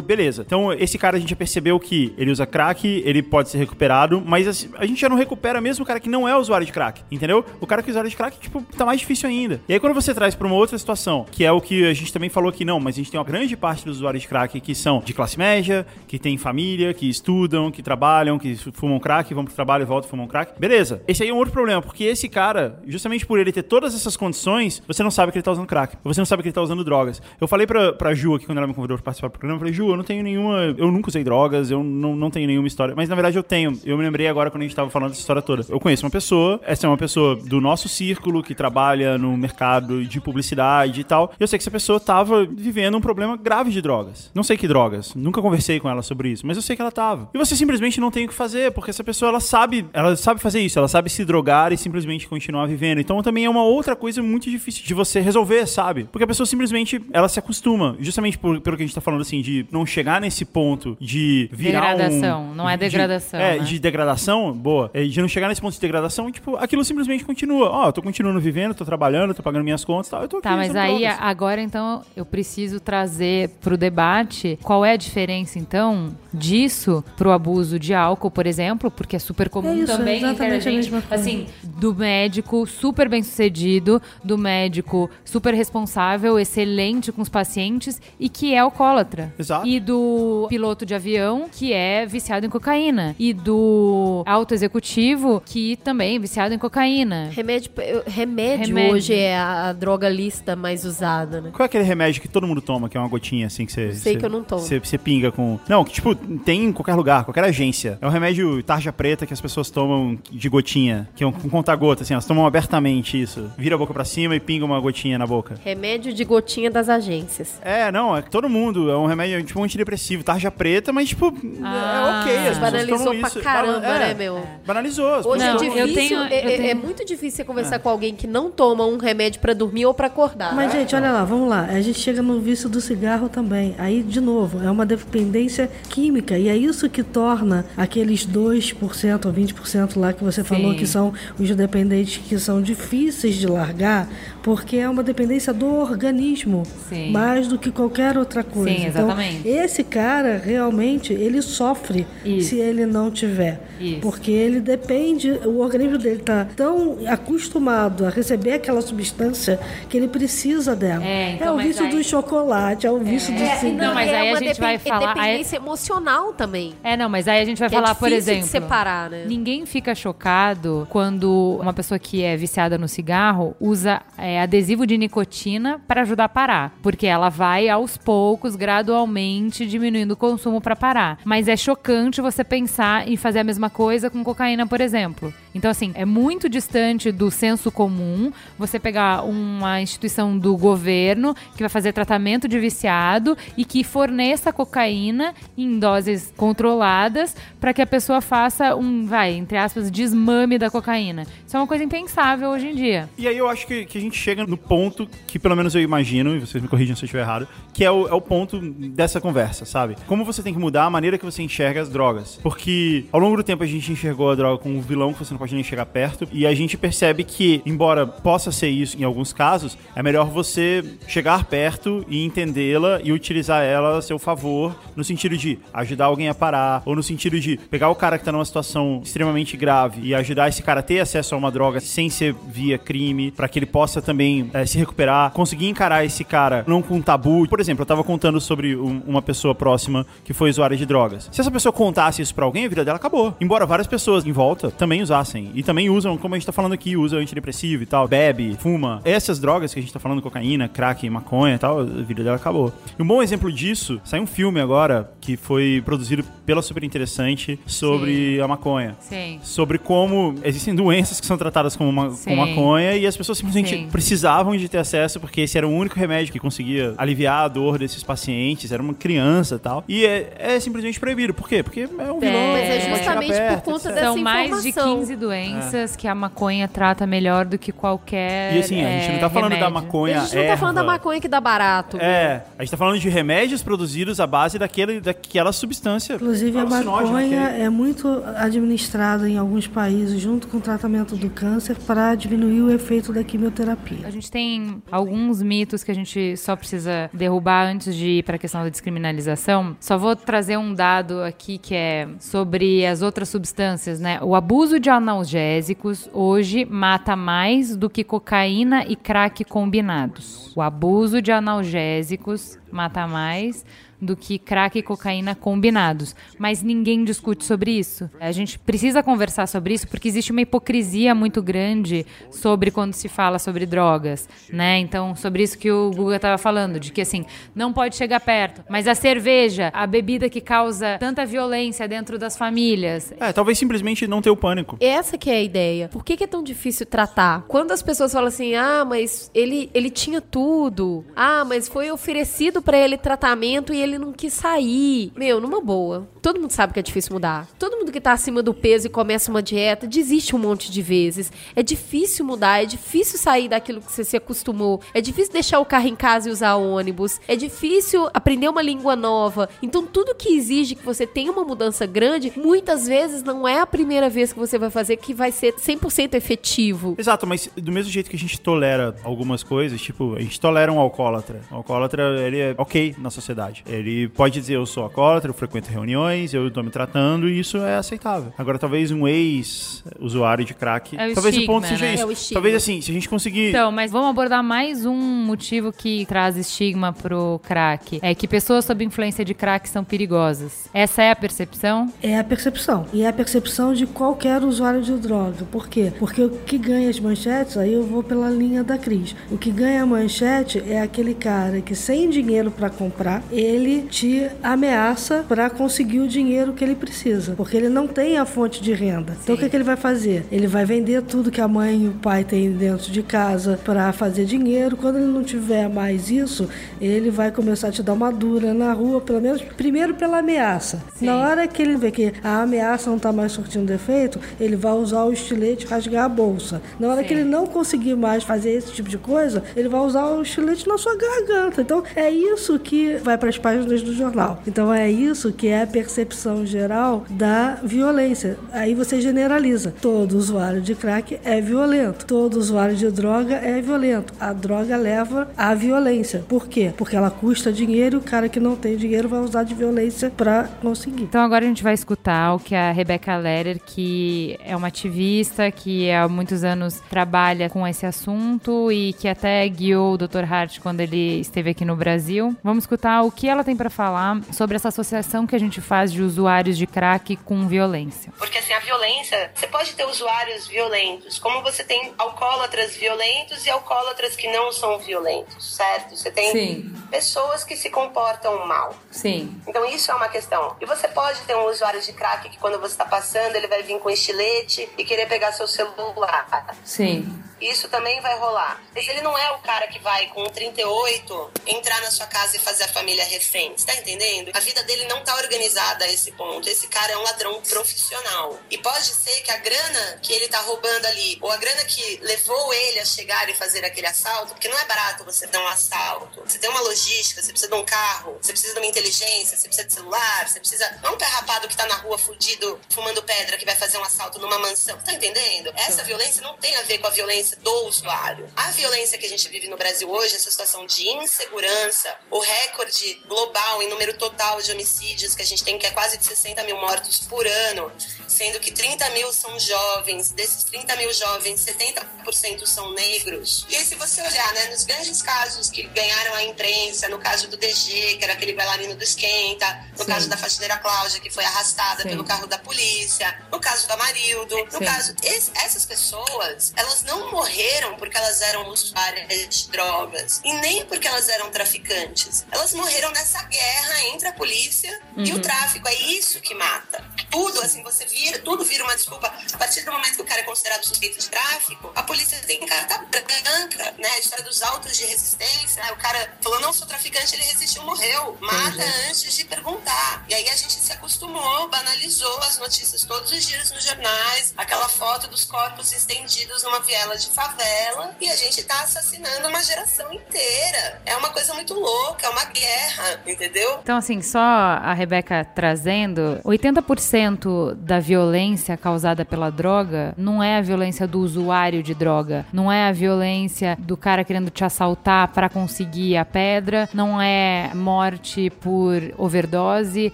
Beleza. Então, esse cara a gente já percebeu que ele usa crack, ele pode ser recuperado, mas assim, a gente já não recupera mesmo o cara que não é usuário de crack. Entendeu? O cara que é usuário de crack, tipo, tá mais difícil ainda. E aí, quando você traz pra uma outra situação, que é o que a gente também falou aqui, não, mas a gente tem uma grande parte dos usuários de crack que são de classe média, que tem família, que estudam, que trabalham, que fumam crack, vão pro trabalho e voltam fumam crack. Beleza. Esse aí é um outro problema, porque esse cara, justamente por ele ter todas essas condições, você não sabe que ele tá usando crack. Você não sabe que ele tá usando drogas. Eu falei pra, pra Ju aqui, quando ela me convidou pra participar do programa, eu falei, Ju, eu não tenho nenhuma. Eu nunca usei drogas, eu não, não tenho nenhuma história. Mas na verdade eu tenho. Eu me lembrei agora quando a gente tava falando dessa história toda. Eu conheço uma pessoa, essa é uma pessoa do nosso círculo que trabalha no mercado de publicidade e tal. E eu sei que essa pessoa tava vivendo um problema grave de drogas. Não sei que drogas. Nunca conversei com ela sobre isso, mas eu sei que ela tava. E você simplesmente não tem o que fazer, porque essa pessoa ela sabe, ela sabe fazer isso, ela sabe se drogar e simplesmente continuar vivendo. Então também é uma outra coisa muito difícil de você resolver, sabe? Porque a pessoa simplesmente ela se acostuma, justamente por, pelo que a gente tá falando assim, de não chegar nesse ponto de virar Degradação, um, não é de- degradação, é, né? de degradação, boa. É, de não chegar nesse ponto de degradação, tipo, aquilo simplesmente continua. Ó, eu tô continuando vivendo, tô trabalhando, tô pagando minhas contas e tal. Eu tô aqui Tá, mas aí drogas. agora então eu preciso trazer pro debate qual é a diferença então disso pro abuso de álcool, por exemplo, porque é super comum É isso, também é entre a exatamente a gente, mesma coisa. assim, do médico super bem sucedido, do médico super responsável, excelente com os pacientes e que é alcoólatra. Exato. E do piloto de avião que é viciado em cocaína. E do alto executivo que também é viciado em cocaína. Remédio, remédio, Remédio. hoje é a, a droga lista mais usada, né? Qual é aquele remédio que todo mundo toma, que é uma gotinha assim que você. Sei você- que eu não tomo. Você, você pinga com. Não, que tipo, tem em qualquer lugar, qualquer agência. É um remédio tarja preta que as pessoas tomam de gotinha, que é um com conta-gota, assim, elas tomam abertamente isso. Vira a boca pra cima e pinga uma gotinha na boca. Remédio de gotinha das agências. É, não, é que todo mundo. É um remédio tipo um antidepressivo, tarja preta, mas tipo, Ah. é ok. As pessoas Banalizou tomam pra caramba, É, né, meu? Banalizou. as Hoje Não, é eu difícil, tenho- é, eu é- tenho- é muito difícil você conversar com alguém que não toma um remédio pra dormir ou pra acordar. Mas, gente, olha lá, vamos lá. A gente chega no vício do cigarro também. Aí, de novo, é uma dependência química. E é isso que torna aqueles 2% ou 20% lá que você falou que são os dependentes que são difíceis de largar, porque é uma dependência do organismo, Sim. mais do que qualquer outra coisa. Sim, exatamente. Então, esse cara, realmente, ele sofre Isso. se ele não tiver. Isso. Porque ele depende, o organismo dele está tão acostumado a receber aquela substância que ele precisa dela. É, então, o mas vício aí- do chocolate, é o vício do É, cigarro. Não, mas é aí a uma gente vai depen- falar- É dependência emocional também. É, não, mas aí a gente vai Que é falar, por difícil de exemplo. separar, né? Ninguém fica chocado quando uma pessoa que é viciada no cigarro usa é, adesivo de nicotina para ajudar a parar. Porque ela vai aos poucos, gradualmente, diminuindo o consumo para parar. Mas é chocante você pensar em fazer a mesma coisa com cocaína, por exemplo. Então, assim, é muito distante do senso comum você pegar uma instituição do governo que vai fazer tratamento de viciado e que forneça cocaína em doses controladas para que a pessoa faça um, vai, entre aspas, desmame da cocaína. Isso é uma coisa impensável hoje em dia. E aí eu acho que, que a gente chega no ponto que pelo menos eu imagino, e vocês me corrijam se eu estiver errado, que é o, é o ponto dessa conversa, sabe? Como você tem que mudar a maneira que você enxerga as drogas. Porque ao longo do tempo a gente enxergou a droga como um vilão que você não pode nem chegar perto, e a gente percebe que, embora possa ser isso em alguns casos, é melhor você chegar perto e entendê-la e utilizar ela a seu favor, no sentido de ajudar alguém a parar, ou no sentido de pegar o cara que tá numa situação extremamente grave e ajudar esse cara a ter acesso a uma droga sem ser via crime, para que ele possa também eh, se recuperar, conseguir encarar esse cara não com tabu. Por exemplo, eu tava contando sobre um- uma pessoa próxima que foi usuária de drogas. Se essa pessoa contasse isso pra alguém, a vida dela acabou. Embora várias pessoas em volta também usassem. E também usam, como a gente tá falando aqui, usa antidepressivo e tal, bebe, fuma. Essas drogas que a gente tá falando, cocaína, crack, maconha e tal, a vida dela acabou. E um bom exemplo disso, saiu um filme agora que foi produzido pela Super Interessante sobre a maconha Sim. sobre como existem doenças que são tratadas com, uma, Sim. com maconha e as pessoas simplesmente Sim. precisavam de ter acesso porque esse era o único remédio que conseguia aliviar a dor desses pacientes, era uma criança e tal. E é, é simplesmente proibido. Por quê? Porque é um vilão. Mas é pode justamente chegar por conta etc. dessa São mais de informação. 15 doenças que a maconha trata melhor do que qualquer. E assim, a gente não tá é, falando da remédio. maconha A gente não tá falando da erva. maconha que dá barato. É, a gente tá falando de remédios produzidos à base daquele, daquela substância. Inclusive, a maconha aquele- é muito administrada em alguns países junto com o tratamento do câncer para diminuir o efeito da quimioterapia. A gente tem alguns mitos que a gente só precisa derrubar antes de ir para a questão da descriminalização. Só vou trazer um dado aqui que é sobre as outras substâncias, né? O abuso de analgésicos hoje mata mais do que cocaína e crack combinados. O abuso de analgésicos mata mais do que crack e cocaína combinados. Mas ninguém discute sobre isso. A gente precisa conversar sobre isso porque existe uma hipocrisia muito grande sobre quando se fala sobre drogas, né? Então, sobre isso que o Guga estava falando, de que assim, não pode chegar perto. Mas a cerveja, a bebida que causa tanta violência dentro das famílias, É, talvez simplesmente não ter o pânico. Essa que é a ideia. Por que, que é tão difícil tratar? Quando as pessoas falam assim, ah, mas ele, ele tinha tudo. Ah, mas foi oferecido pra ele tratamento e ele não quis sair. Meu, numa boa. Todo mundo sabe que é difícil mudar. Todo mundo que tá acima do peso e começa uma dieta desiste um monte de vezes. É difícil mudar, é difícil sair daquilo que você se acostumou. É difícil deixar o carro em casa e usar ônibus. É difícil aprender uma língua nova. Então, tudo que exige que você tenha uma mudança grande, muitas vezes não é a primeira vez que você vai fazer que vai ser 100% efetivo. Exato, mas do mesmo jeito que a gente tolera algumas coisas, tipo, a gente tolera um alcoólatra. O alcoólatra, ele é ok na sociedade. Ele pode dizer, eu sou alcoólatra, eu frequento reuniões, eu tô me tratando e isso é aceitável. Agora, talvez um ex-usuário de crack, É o talvez o estigma, ponto seja né? isso. É o estigma. talvez assim, se a gente conseguir... Então, mas vamos abordar mais um motivo que traz estigma pro crack. É que pessoas sob influência de crack são perigosas. Essa é a percepção? É a percepção. E é a percepção de qualquer usuário de droga. Por quê? Porque o que ganha as manchetes, aí eu vou pela linha da Cris. O que ganha a manchete é aquele cara que sem dinheiro para comprar, ele te ameaça para conseguir o dinheiro que ele precisa. Porque ele não tem a fonte de renda. Então o que, que ele vai fazer? Ele vai vender tudo que a mãe e o pai têm dentro de casa para fazer dinheiro. Quando ele não tiver mais isso, ele vai começar a te dar uma dura na rua, pelo menos primeiro pela ameaça. Na hora que ele vê que a ameaça não está mais surtindo efeito, ele vai usar o estilete e rasgar a bolsa. Na hora que ele não conseguir mais fazer esse tipo de coisa, ele vai usar o estilete na sua garganta. Então é isso que vai para as páginas do jornal. Então é isso que é a percepção geral da violência. Aí você generaliza. Todo usuário de crack é violento. Todo usuário de droga é violento. A droga leva à violência. Por quê? Porque ela custa dinheiro e o cara que não tem dinheiro vai usar de violência para conseguir. Então agora a gente vai escutar o que a Rebecca Leder, que é uma ativista, que há muitos anos trabalha com esse assunto e que até guiou o Dr. Hart quando ele esteve aqui no Brasil. Vamos escutar o que ela tem para falar sobre essa associação que a gente faz de usuários de crack com violência. Porque assim, a violência, você pode ter usuários violentos, como você tem alcoólatras violentos e alcoólatras que não são violentos, certo? Você tem Sim. pessoas que se comportam mal. Sim. Então isso é uma questão. E você pode ter um usuário de crack que quando você está passando, ele vai vir com estilete e querer pegar seu celular. Sim. Isso também vai rolar. Mas ele não é o cara que vai com 38 entrar na sua casa e fazer a família refém. Você tá entendendo? A vida dele não tá organizada a esse ponto. Esse cara é um ladrão profissional. E pode ser que a grana que ele tá roubando ali, ou a grana que levou ele a chegar e fazer aquele assalto, porque não é barato você dar um assalto. Você tem uma logística, você precisa de um carro, você precisa de uma inteligência, você precisa de celular, você precisa. Não é um pé rapado que tá na rua fudido, fumando pedra, que vai fazer um assalto numa mansão. Tá entendendo? Essa violência não tem a ver com a violência do usuário. A violência que a gente vive no Brasil hoje, essa situação de insegurança, o recorde global em número total de homicídios que a gente tem, que é quase de 60 mil mortos por ano, sendo que 30 mil são jovens, desses 30 mil jovens, 70% são negros. E aí, se você olhar, né, nos grandes casos que ganharam a imprensa, no caso do DG, que era aquele bailarino do Esquenta, no Sim. caso da faxineira Cláudia, que foi arrastada Sim. pelo carro da polícia, no caso do Amarildo, no Sim. caso esse- essas pessoas, elas não morreram porque elas eram usuárias de drogas e nem porque elas eram traficantes. Elas morreram nessa guerra entre a polícia e o tráfico. É isso que mata. Tudo, assim, você vira, tudo vira uma desculpa. A partir do momento que o cara é considerado suspeito de tráfico, a polícia tem carta branca, né? A história dos autos de resistência, né? O cara falou, não sou traficante, ele resistiu, morreu. Mata antes de perguntar. E aí a gente se acostumou, banalizou as notícias todos os dias nos jornais, aquela foto dos corpos estendidos numa viela de favela, e a gente tá assassinando uma geração inteira. É uma coisa muito louca, é uma guerra, entendeu? Então, assim, só a Rebeca trazendo, 80% da violência causada pela droga não é a violência do usuário de droga, não é a violência do cara querendo te assaltar para conseguir a pedra, não é morte por overdose,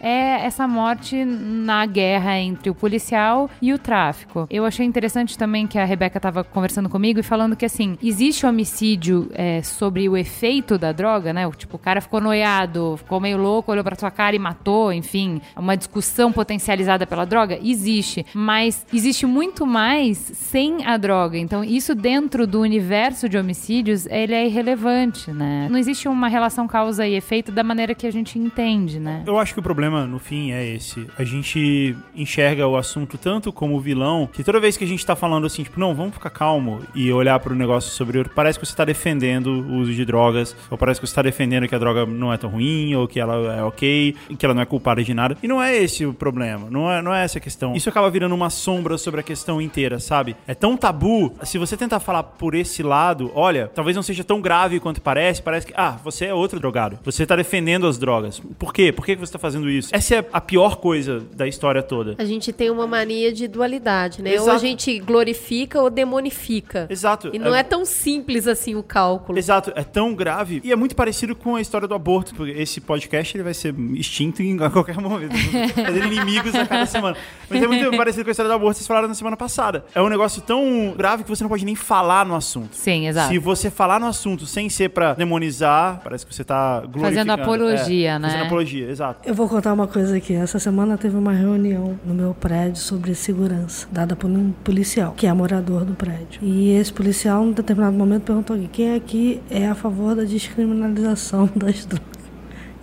é essa morte na guerra entre o policial e o tráfico. Eu achei interessante também que a Rebeca tava conversando comigo e falando que, assim, existe homicídio é, sobre o efeito da droga, né? Tipo, o cara ficou noiado, ficou meio louco, olhou pra sua cara e matou, enfim, uma discussão potencializada pela droga? Existe. Mas existe muito mais sem a droga. Então, isso dentro do universo de homicídios, ele é irrelevante, né? Não existe uma relação causa e efeito da maneira que a gente entende, né? Eu acho que o problema, no fim, é esse. A gente enxerga o assunto tanto como vilão, que toda vez que a gente tá falando assim, tipo, não, vamos ficar calmo e olhar pro negócio sobre o parece que você tá defendendo o uso de drogas, ou parece que você tá defendendo que a droga não é tão ruim, ou que ela é ok, e que ela não é culpada de nada. E não é esse o problema. Não é, não é essa a questão. Isso acaba virando uma sombra sobre a questão inteira, sabe? É tão tabu. Se você tentar falar por esse lado, olha, talvez não seja tão grave quanto parece. Parece que, ah, você é outro drogado. Você tá defendendo as drogas. Por quê? Por que você tá fazendo isso? Essa é a pior coisa da história toda. A gente tem uma mania de dualidade, né? Ou Exato. a gente glorifica ou demonifica. Exato. E não é tão simples assim o cálculo. Exato, é tão grave. E é muito parecido com a história do aborto, porque esse podcast ele vai ser extinto em a qualquer momento. Fazer inimigos a cada semana. Mas é muito parecido com a história do aborto que vocês falaram na semana passada. É um negócio tão grave que você não pode nem falar no assunto. Sim, exato. Se você falar no assunto sem ser pra demonizar, parece que você tá glorificando. Fazendo apologia, É, né? Fazendo apologia, exato. Eu vou contar uma coisa aqui. Essa semana teve uma reunião no meu prédio sobre segurança, dada por um policial, que é morador do prédio. E esse policial, em determinado momento, perguntou aqui: quem aqui é a favor da descriminalização das drogas?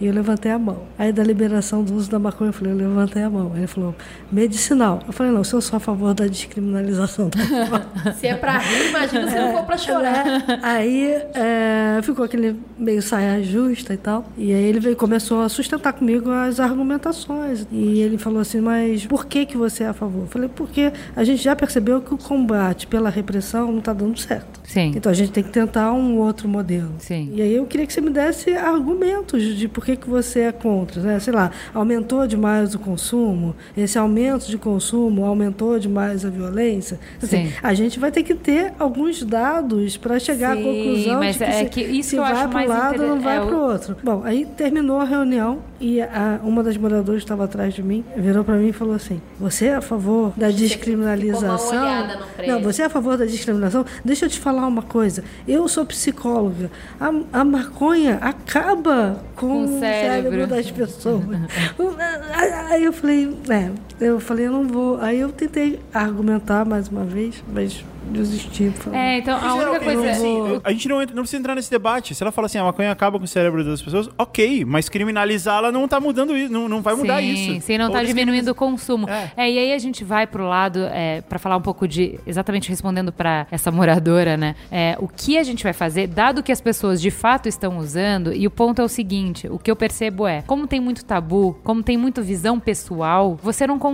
E eu levantei a mão. Aí da liberação do uso da maconha, eu falei, eu levantei a mão. Ele falou, medicinal. Eu falei, não, se eu sou a favor da descriminalização da. Se é pra rir, imagina se não for pra chorar. Né? Aí é, ficou aquele meio saia justa e tal. E aí ele veio, começou a sustentar comigo as argumentações. E ele falou assim, mas por que, que você é a favor? Eu falei, porque a gente já percebeu que o combate pela repressão não está dando certo. Sim. Então a gente tem que tentar um outro modelo. Sim. E aí eu queria que você me desse argumentos de por que, que você é contra. Né? Sei lá, aumentou demais o consumo, esse aumento de consumo aumentou demais a violência. Assim, Sim. a gente vai ter que ter alguns dados para chegar Sim, à conclusão mas de que é se, que isso se que eu vai acho para um lado inter- não vai é, para o outro. Bom, aí terminou a reunião e a- uma das moradoras que estava atrás de mim virou para mim e falou assim: Você é a favor da descriminalização? ficou mal olhada no prédio. Não, você é a favor da discriminação? Deixa eu te falar uma coisa. Eu sou psicóloga. A, a maconha acaba com, Com o o cérebro. cérebro das pessoas. Aí eu falei, é, eu falei, eu não vou. Aí eu tentei argumentar mais uma vez, mas desisti. Falei, É, então a única Ok, coisa. assim, a gente não, entra- não precisa entrar nesse debate. Se ela fala assim, a maconha acaba com o cérebro das pessoas, ok, mas criminalizá-la não tá mudando isso, não, não vai mudar sim, isso. Sim, não Ou tá diminuindo o consumo. É. É. e aí a gente vai pro lado, é, para falar um pouco de, exatamente respondendo pra essa moradora, né? É, o que a gente vai fazer, dado que as pessoas de fato estão usando, e o ponto é o seguinte, o que eu percebo é, como tem muito tabu, como tem muito visão pessoal, você não consegue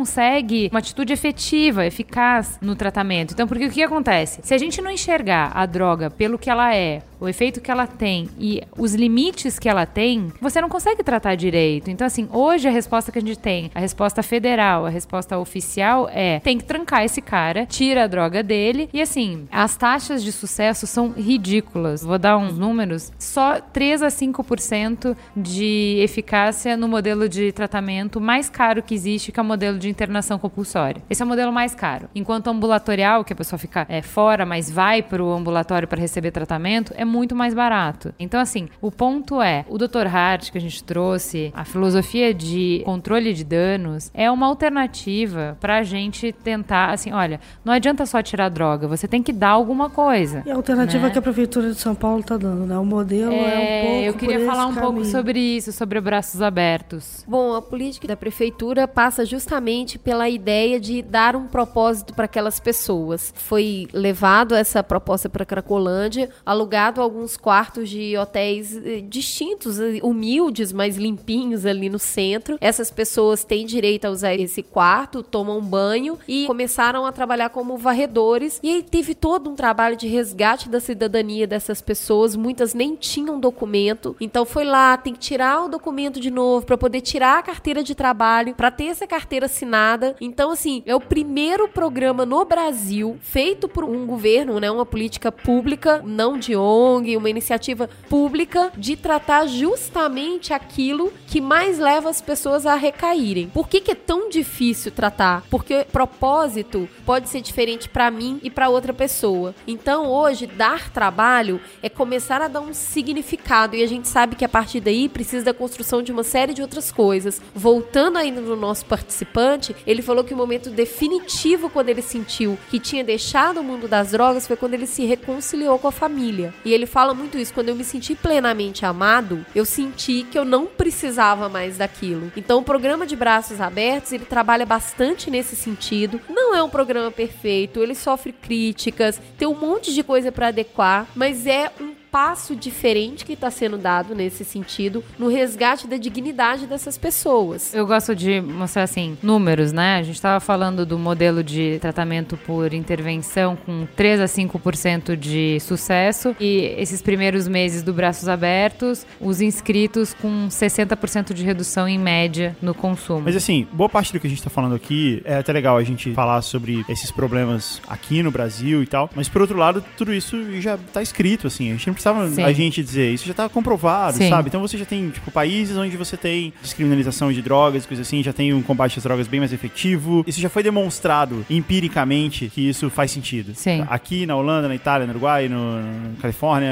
uma atitude efetiva, eficaz no tratamento. Então, porque o que acontece? Se a gente não enxergar a droga pelo que ela é, o efeito que ela tem e os limites que ela tem, você não consegue tratar direito. Então, assim, hoje a resposta que a gente tem, a resposta federal, a resposta oficial é: tem que trancar esse cara, tira a droga dele. E assim, as taxas de sucesso são ridículas. Vou dar uns números: só 3 a 5% de eficácia no modelo de tratamento mais caro que existe, que é o modelo de internação compulsória. Esse é o modelo mais caro. Enquanto ambulatorial, que a pessoa fica é, fora, mas vai para o ambulatório para receber tratamento, é muito mais barato. Então, assim, o ponto é, o Dr. Hart que a gente trouxe, a filosofia de controle de danos, é uma alternativa para a gente tentar, assim, olha, não adianta só tirar droga, você tem que dar alguma coisa. E a alternativa né? que a Prefeitura de São Paulo está dando, né? O modelo é, um pouco eu queria por esse falar um pouco caminho. sobre isso, sobre braços abertos. Bom, a política da prefeitura passa justamente pela ideia de dar um propósito para aquelas pessoas. Foi levado essa proposta para Cracolândia, alugado alguns quartos de hotéis eh, distintos, eh, humildes, mas limpinhos ali no centro. Essas pessoas têm direito a usar esse quarto, tomam banho e começaram a trabalhar como varredores. E aí teve todo um trabalho de resgate da cidadania dessas pessoas. Muitas nem tinham documento, então foi lá, tem que tirar o documento de novo para poder tirar a carteira de trabalho, para ter essa carteira assinada. Então, assim, é o primeiro programa no Brasil feito por um governo, né, uma política pública, não de ONG, uma iniciativa pública de tratar justamente aquilo que mais leva as pessoas a recaírem. Por que, que é tão difícil tratar? Porque propósito pode ser diferente para mim e para outra pessoa. Então, hoje, dar trabalho é começar a dar um significado e a gente sabe que a partir daí precisa da construção de uma série de outras coisas. Voltando ainda no nosso participante, ele falou que o momento definitivo quando ele sentiu que tinha deixado o mundo das drogas foi quando ele se reconciliou com a família. E ele fala muito isso, quando eu me senti plenamente amado, eu senti que eu não precisava mais daquilo. Então, o programa de braços abertos, ele trabalha bastante nesse sentido. Não é um programa perfeito, ele sofre críticas, tem um monte de coisa para adequar, mas é um passo diferente que está sendo dado nesse sentido no resgate da dignidade dessas pessoas. Eu gosto de mostrar assim, números, né? A gente estava falando do modelo de tratamento por intervenção com 3 a 5% de sucesso e esses primeiros meses do Braços Abertos, os inscritos com 60% de redução em média no consumo. Mas assim, boa parte do que a gente tá falando aqui é até legal a gente falar sobre esses problemas aqui no Brasil e tal, mas por outro lado, tudo isso já tá escrito, assim, a gente não precisava Sim. a gente dizer, isso já tá comprovado, Sim. sabe? Então você já tem, tipo, países onde você tem descriminalização de drogas, coisa assim, já tem um combate às drogas bem mais efetivo. Isso já foi demonstrado empiricamente que isso faz sentido. Sim. Aqui na Holanda, na Itália, no Uruguai, no, na Califórnia,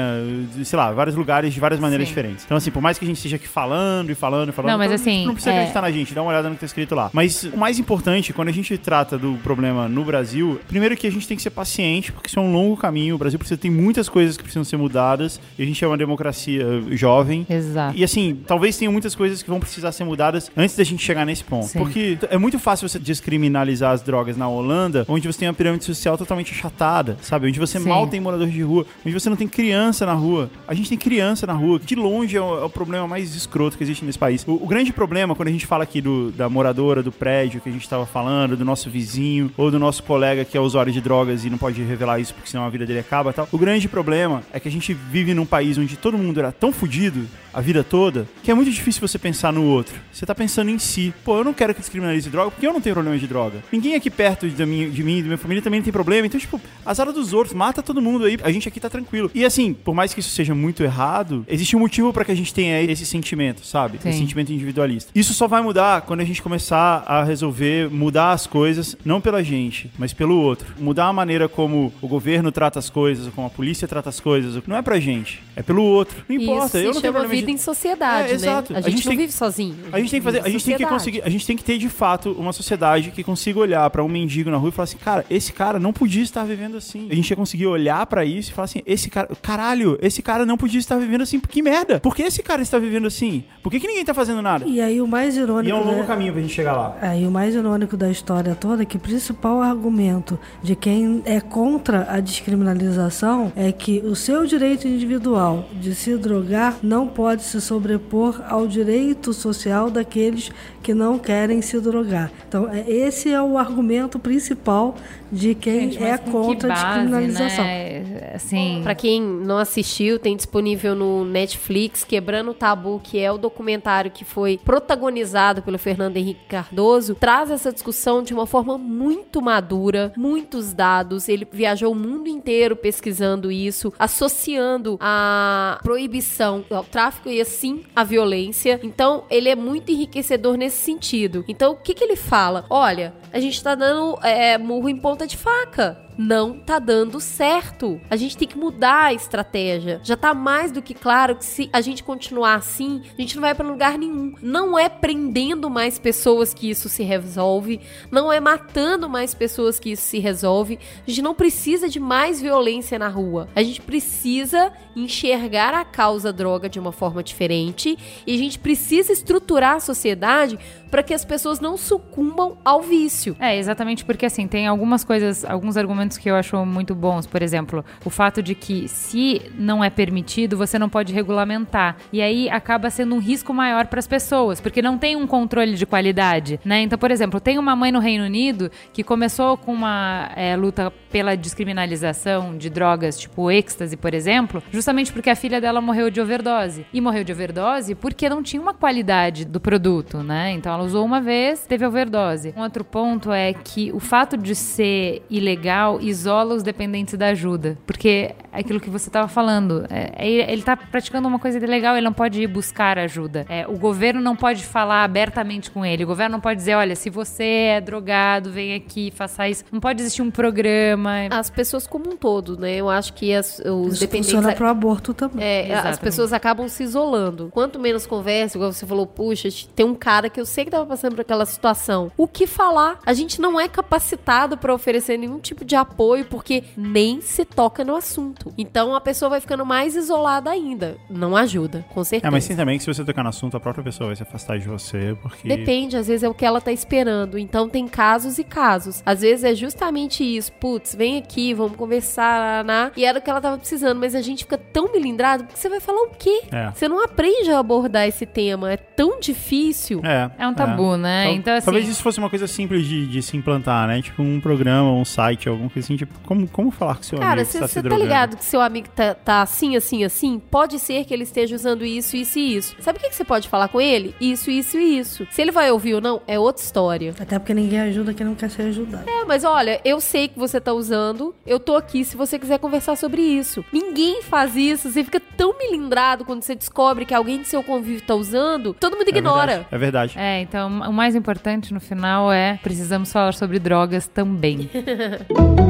sei lá, vários lugares de várias maneiras diferentes. Então, assim, por mais que a gente esteja aqui falando e falando e falando, Não, mas então, assim, não precisa é- acreditar na gente, dá uma olhada no que tá escrito lá. Mas o mais importante, quando a gente trata do problema no Brasil, primeiro que a gente tem que ser paciente, porque isso é um longo caminho. O Brasil precisa tem muitas coisas que precisam ser mudadas. E a gente é uma democracia jovem. Exato. E assim, talvez tenha muitas coisas que vão precisar ser mudadas antes da gente chegar nesse ponto. Sim. Porque é muito fácil você descriminalizar as drogas na Holanda, onde você tem uma pirâmide social totalmente achatada, sabe? Onde você Sim. mal tem morador de rua, onde você não tem criança na rua. A gente tem criança na rua, que de longe é o, é o problema mais escroto que existe nesse país. O, o grande problema, quando a gente fala aqui do, da moradora do prédio que a gente estava falando, do nosso vizinho, ou do nosso colega que é usuário de drogas e não pode revelar isso porque senão a vida dele acaba e tal. O grande problema é que a gente vive num país onde todo mundo era tão fudido a vida toda que é muito difícil você pensar no outro. Você tá pensando em si. Pô, eu não quero que descriminalize droga porque eu não tenho problema de droga. Ninguém aqui perto de mim, de mim e da minha família também não tem problema. Então, tipo, azar dos outros, mata todo mundo aí. A gente aqui tá tranquilo. E assim, por mais que isso seja muito errado, existe um motivo pra que a gente tenha esse sentimento, sabe? Sim. Esse sentimento individualista. Isso só vai mudar quando a gente começar a resolver mudar as coisas, não pela gente, mas pelo outro. Mudar a maneira como o governo trata as coisas, como a polícia trata as coisas, não é pra gente, é pelo outro. Não importa, Isso eu não tenho problema vida de... em sociedade, É, né? exato. A A gente, gente não tem- vive sozinho. A gente tem que fazer, a gente tem que conseguir, a gente tem que ter de fato uma sociedade que consiga olhar pra um mendigo na rua e falar assim, cara, esse cara não podia estar vivendo assim. A gente ia conseguir olhar pra isso e falar assim, esse cara, caralho, esse cara não podia estar vivendo assim, que merda? Por que esse cara está vivendo assim? Por que, que ninguém tá fazendo nada? E aí o mais irônico. E é um longo né? caminho pra gente chegar lá. Aí o mais irônico da história toda é que o principal argumento de quem é contra a descriminalização é que o seu direito individual de se drogar não pode se sobrepor ao direito social daqueles que não querem se drogar. Então, é- esse é o argumento principal de quem Gente, é com que contra a base, descriminalização. né? Assim, Pra quem não assistiu, tem disponível no Netflix Quebrando o Tabu, que é o documentário que foi protagonizado pelo Fernando Henrique Cardoso, traz essa discussão de uma forma muito madura, muitos dados. Ele viajou o mundo inteiro pesquisando isso, associando a proibição ao tráfico e assim a violência. Então, ele é muito enriquecedor nesse sentido. Então, o que, que ele fala? Olha, a gente tá dando é, murro em ponta de faca não tá dando certo. A gente tem que mudar a estratégia. Já tá mais do que claro que se a gente continuar assim, a gente não vai pra lugar nenhum. Não é prendendo mais pessoas que isso se resolve, não é matando mais pessoas que isso se resolve. A gente não precisa de mais violência na rua. A gente precisa enxergar a causa droga de uma forma diferente e a gente precisa estruturar a sociedade para que as pessoas não sucumbam ao vício. É, exatamente porque assim, tem algumas coisas, alguns argumentos que eu acho muito bons. Por exemplo, o fato de que se não é permitido, você não pode regulamentar. E aí acaba sendo um risco maior para as pessoas, porque não tem um controle de qualidade, né? Então, por exemplo, tem uma mãe no Reino Unido que começou com uma é, luta pela descriminalização de drogas, tipo êxtase, por exemplo, justamente porque a filha dela morreu de overdose. E morreu de overdose porque não tinha uma qualidade do produto, né? Então ela usou uma vez, teve overdose. Um outro ponto é que o fato de ser ilegal isola os dependentes da ajuda. Porque é aquilo que você estava falando, é, é- ele está praticando uma coisa ilegal, ele não pode ir buscar ajuda. É, o governo não pode falar abertamente com ele. O governo não pode dizer, olha, se você é drogado, vem aqui, faça isso. Não pode existir um programa. As pessoas como um todo, né? Eu acho que as- os Isso dependentes. funciona para o aborto também. É, as pessoas acabam se isolando. Quanto menos conversa, igual você falou, puxa, tem um cara que eu sei que tava passando por aquela situação. O que falar? A gente não é capacitado para oferecer nenhum tipo de apoio, porque nem se toca no assunto. Então a pessoa vai ficando mais isolada ainda. Não ajuda, com certeza. É, mas sim também que se você tocar no assunto, a própria pessoa vai se afastar de você, porque... Depende, às vezes é o que ela tá esperando. Então tem casos e casos. Às vezes é justamente isso. Putz, vem aqui, vamos conversar, né? E era o que ela tava precisando. Mas a gente fica tão melindrado, porque você vai falar o quê? É. Você não aprende a abordar esse tema. É tão difícil. É, É um tabu, né? Tal- Então, assim- Talvez isso fosse uma coisa simples de, de se implantar, né? Tipo um programa, um site, alguma coisa assim. Tipo, como, como falar com seu Cara, amigo se você tá drogando? ligado que seu amigo tá, tá assim, assim, assim? Pode ser que ele esteja usando isso, isso e isso. Sabe o que, que você pode falar com ele? Isso, isso e isso. Se ele vai ouvir ou não, é outra história. Até porque ninguém ajuda quem não quer ser ajudado. É, mas olha, eu sei que você tá usando, eu tô aqui se você quiser conversar sobre isso. Ninguém faz isso, você fica tão melindrado quando você descobre que alguém de seu convívio tá usando, todo mundo É ignora. verdade, É verdade. É, então o mais importante no final é precisamos falar sobre drogas também.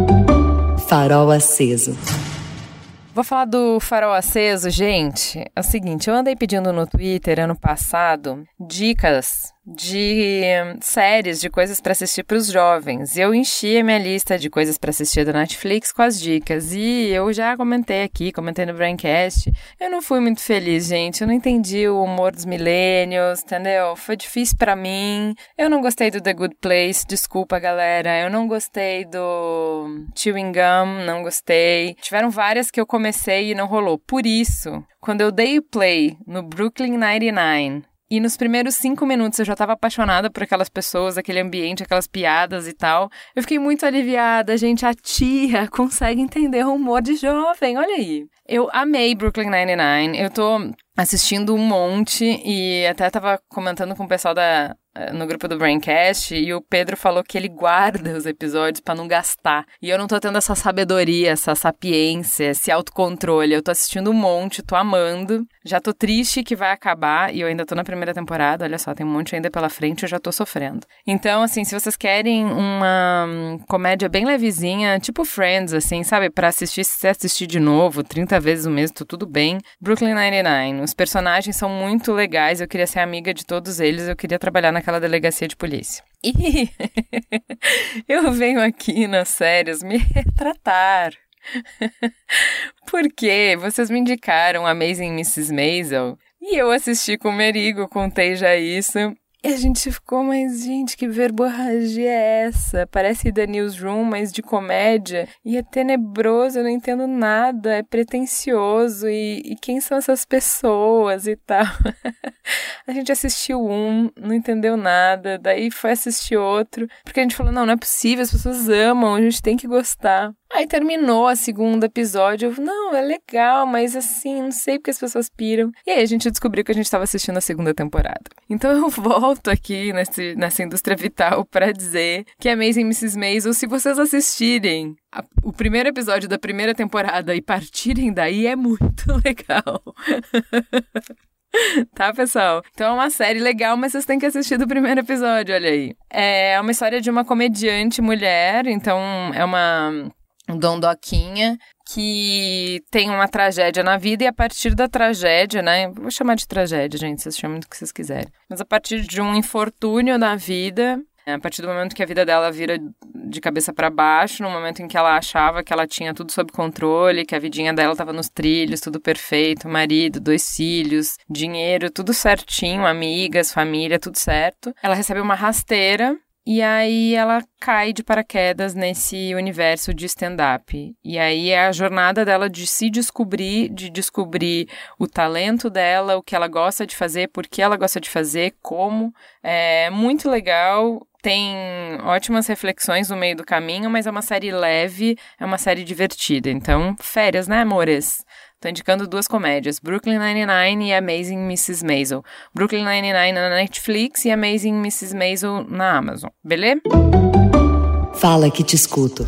Farol aceso. Vou falar do farol aceso, gente. É o seguinte, eu andei pedindo no Twitter ano passado dicas de séries, de coisas para assistir para os jovens. Eu enchi a minha lista de coisas para assistir da Netflix com as dicas. E eu já comentei aqui, comentei no Braincast. Eu não fui muito feliz, gente. Eu não entendi o humor dos milênios, entendeu? Foi difícil para mim. Eu não gostei do The Good Place, desculpa, galera. Eu não gostei do Chewing Gum, não gostei. Tiveram várias que eu comecei e não rolou. Por isso, quando eu dei o play no Brooklyn 99 e nos primeiros cinco minutos eu já tava apaixonada por aquelas pessoas, aquele ambiente, aquelas piadas e tal. Eu fiquei muito aliviada, gente. A tia consegue entender o humor de jovem, olha aí. Eu amei Brooklyn Nine-Nine. Eu tô assistindo um monte e até tava comentando com o pessoal da, no grupo do Braincast e o Pedro falou que ele guarda os episódios pra não gastar. E eu não tô tendo essa sabedoria, essa sapiência, esse autocontrole. Eu tô assistindo um monte, tô amando. Já tô triste que vai acabar e eu ainda tô na primeira temporada. Olha só, tem um monte ainda pela frente, eu já tô sofrendo. Então, assim, se vocês querem uma hum, comédia bem levezinha, tipo Friends, assim, sabe? Pra assistir, se assistir de novo, 30 vezes o mesmo, tudo bem. Brooklyn Nine-Nine. Os personagens são muito legais, eu queria ser amiga de todos eles, eu queria trabalhar naquela delegacia de polícia. E eu venho aqui nas séries me retratar. Porque vocês me indicaram Amazing Mrs. Maisel e eu assisti com o Merigo, contei já isso. E a gente ficou, mas gente, que verborragia é essa? Parece The Newsroom, mas de comédia. E é tenebroso, eu não entendo nada, é pretencioso. E, e quem são essas pessoas e tal? a gente assistiu um, não entendeu nada, daí foi assistir outro. Porque a gente falou, não, não é possível, as pessoas amam, a gente tem que gostar. Aí terminou a segundo episódio, eu, não, é legal, mas assim, não sei porque as pessoas piram. E aí a gente descobriu que a gente estava assistindo a segunda temporada. Então eu volto aqui nesse, nessa indústria vital para dizer que Amazing Mrs. Maisel, se vocês assistirem a- o primeiro episódio da primeira temporada e partirem daí, é muito legal. Tá, pessoal? Então é uma série legal, mas vocês têm que assistir do primeiro episódio, olha aí. É uma história de uma comediante mulher, então é uma dondoquinha que tem uma tragédia na vida e a partir da tragédia, né? Vou chamar de tragédia, gente, vocês chamam do que vocês quiserem. Mas a partir de um infortúnio na vida, a partir do momento que a vida dela vira de cabeça para baixo, no momento em que ela achava que ela tinha tudo sob controle, que a vidinha dela estava nos trilhos, tudo perfeito, marido, dois filhos, dinheiro, tudo certinho, amigas, família, tudo certo. Ela recebe uma rasteira e aí ela cai de paraquedas nesse universo de stand-up. E aí é a jornada dela de se descobrir, de descobrir o talento dela, o que ela gosta de fazer, por que ela gosta de fazer, como. É muito legal. Tem ótimas reflexões no meio do caminho, mas é uma série leve, é uma série divertida. Então, férias, né, amores? Tô indicando duas comédias, Brooklyn Nine-Nine e Amazing Mrs. Maisel. Brooklyn Nine-Nine na Netflix e Amazing Mrs. Maisel na Amazon, beleza? Fala que te escuto.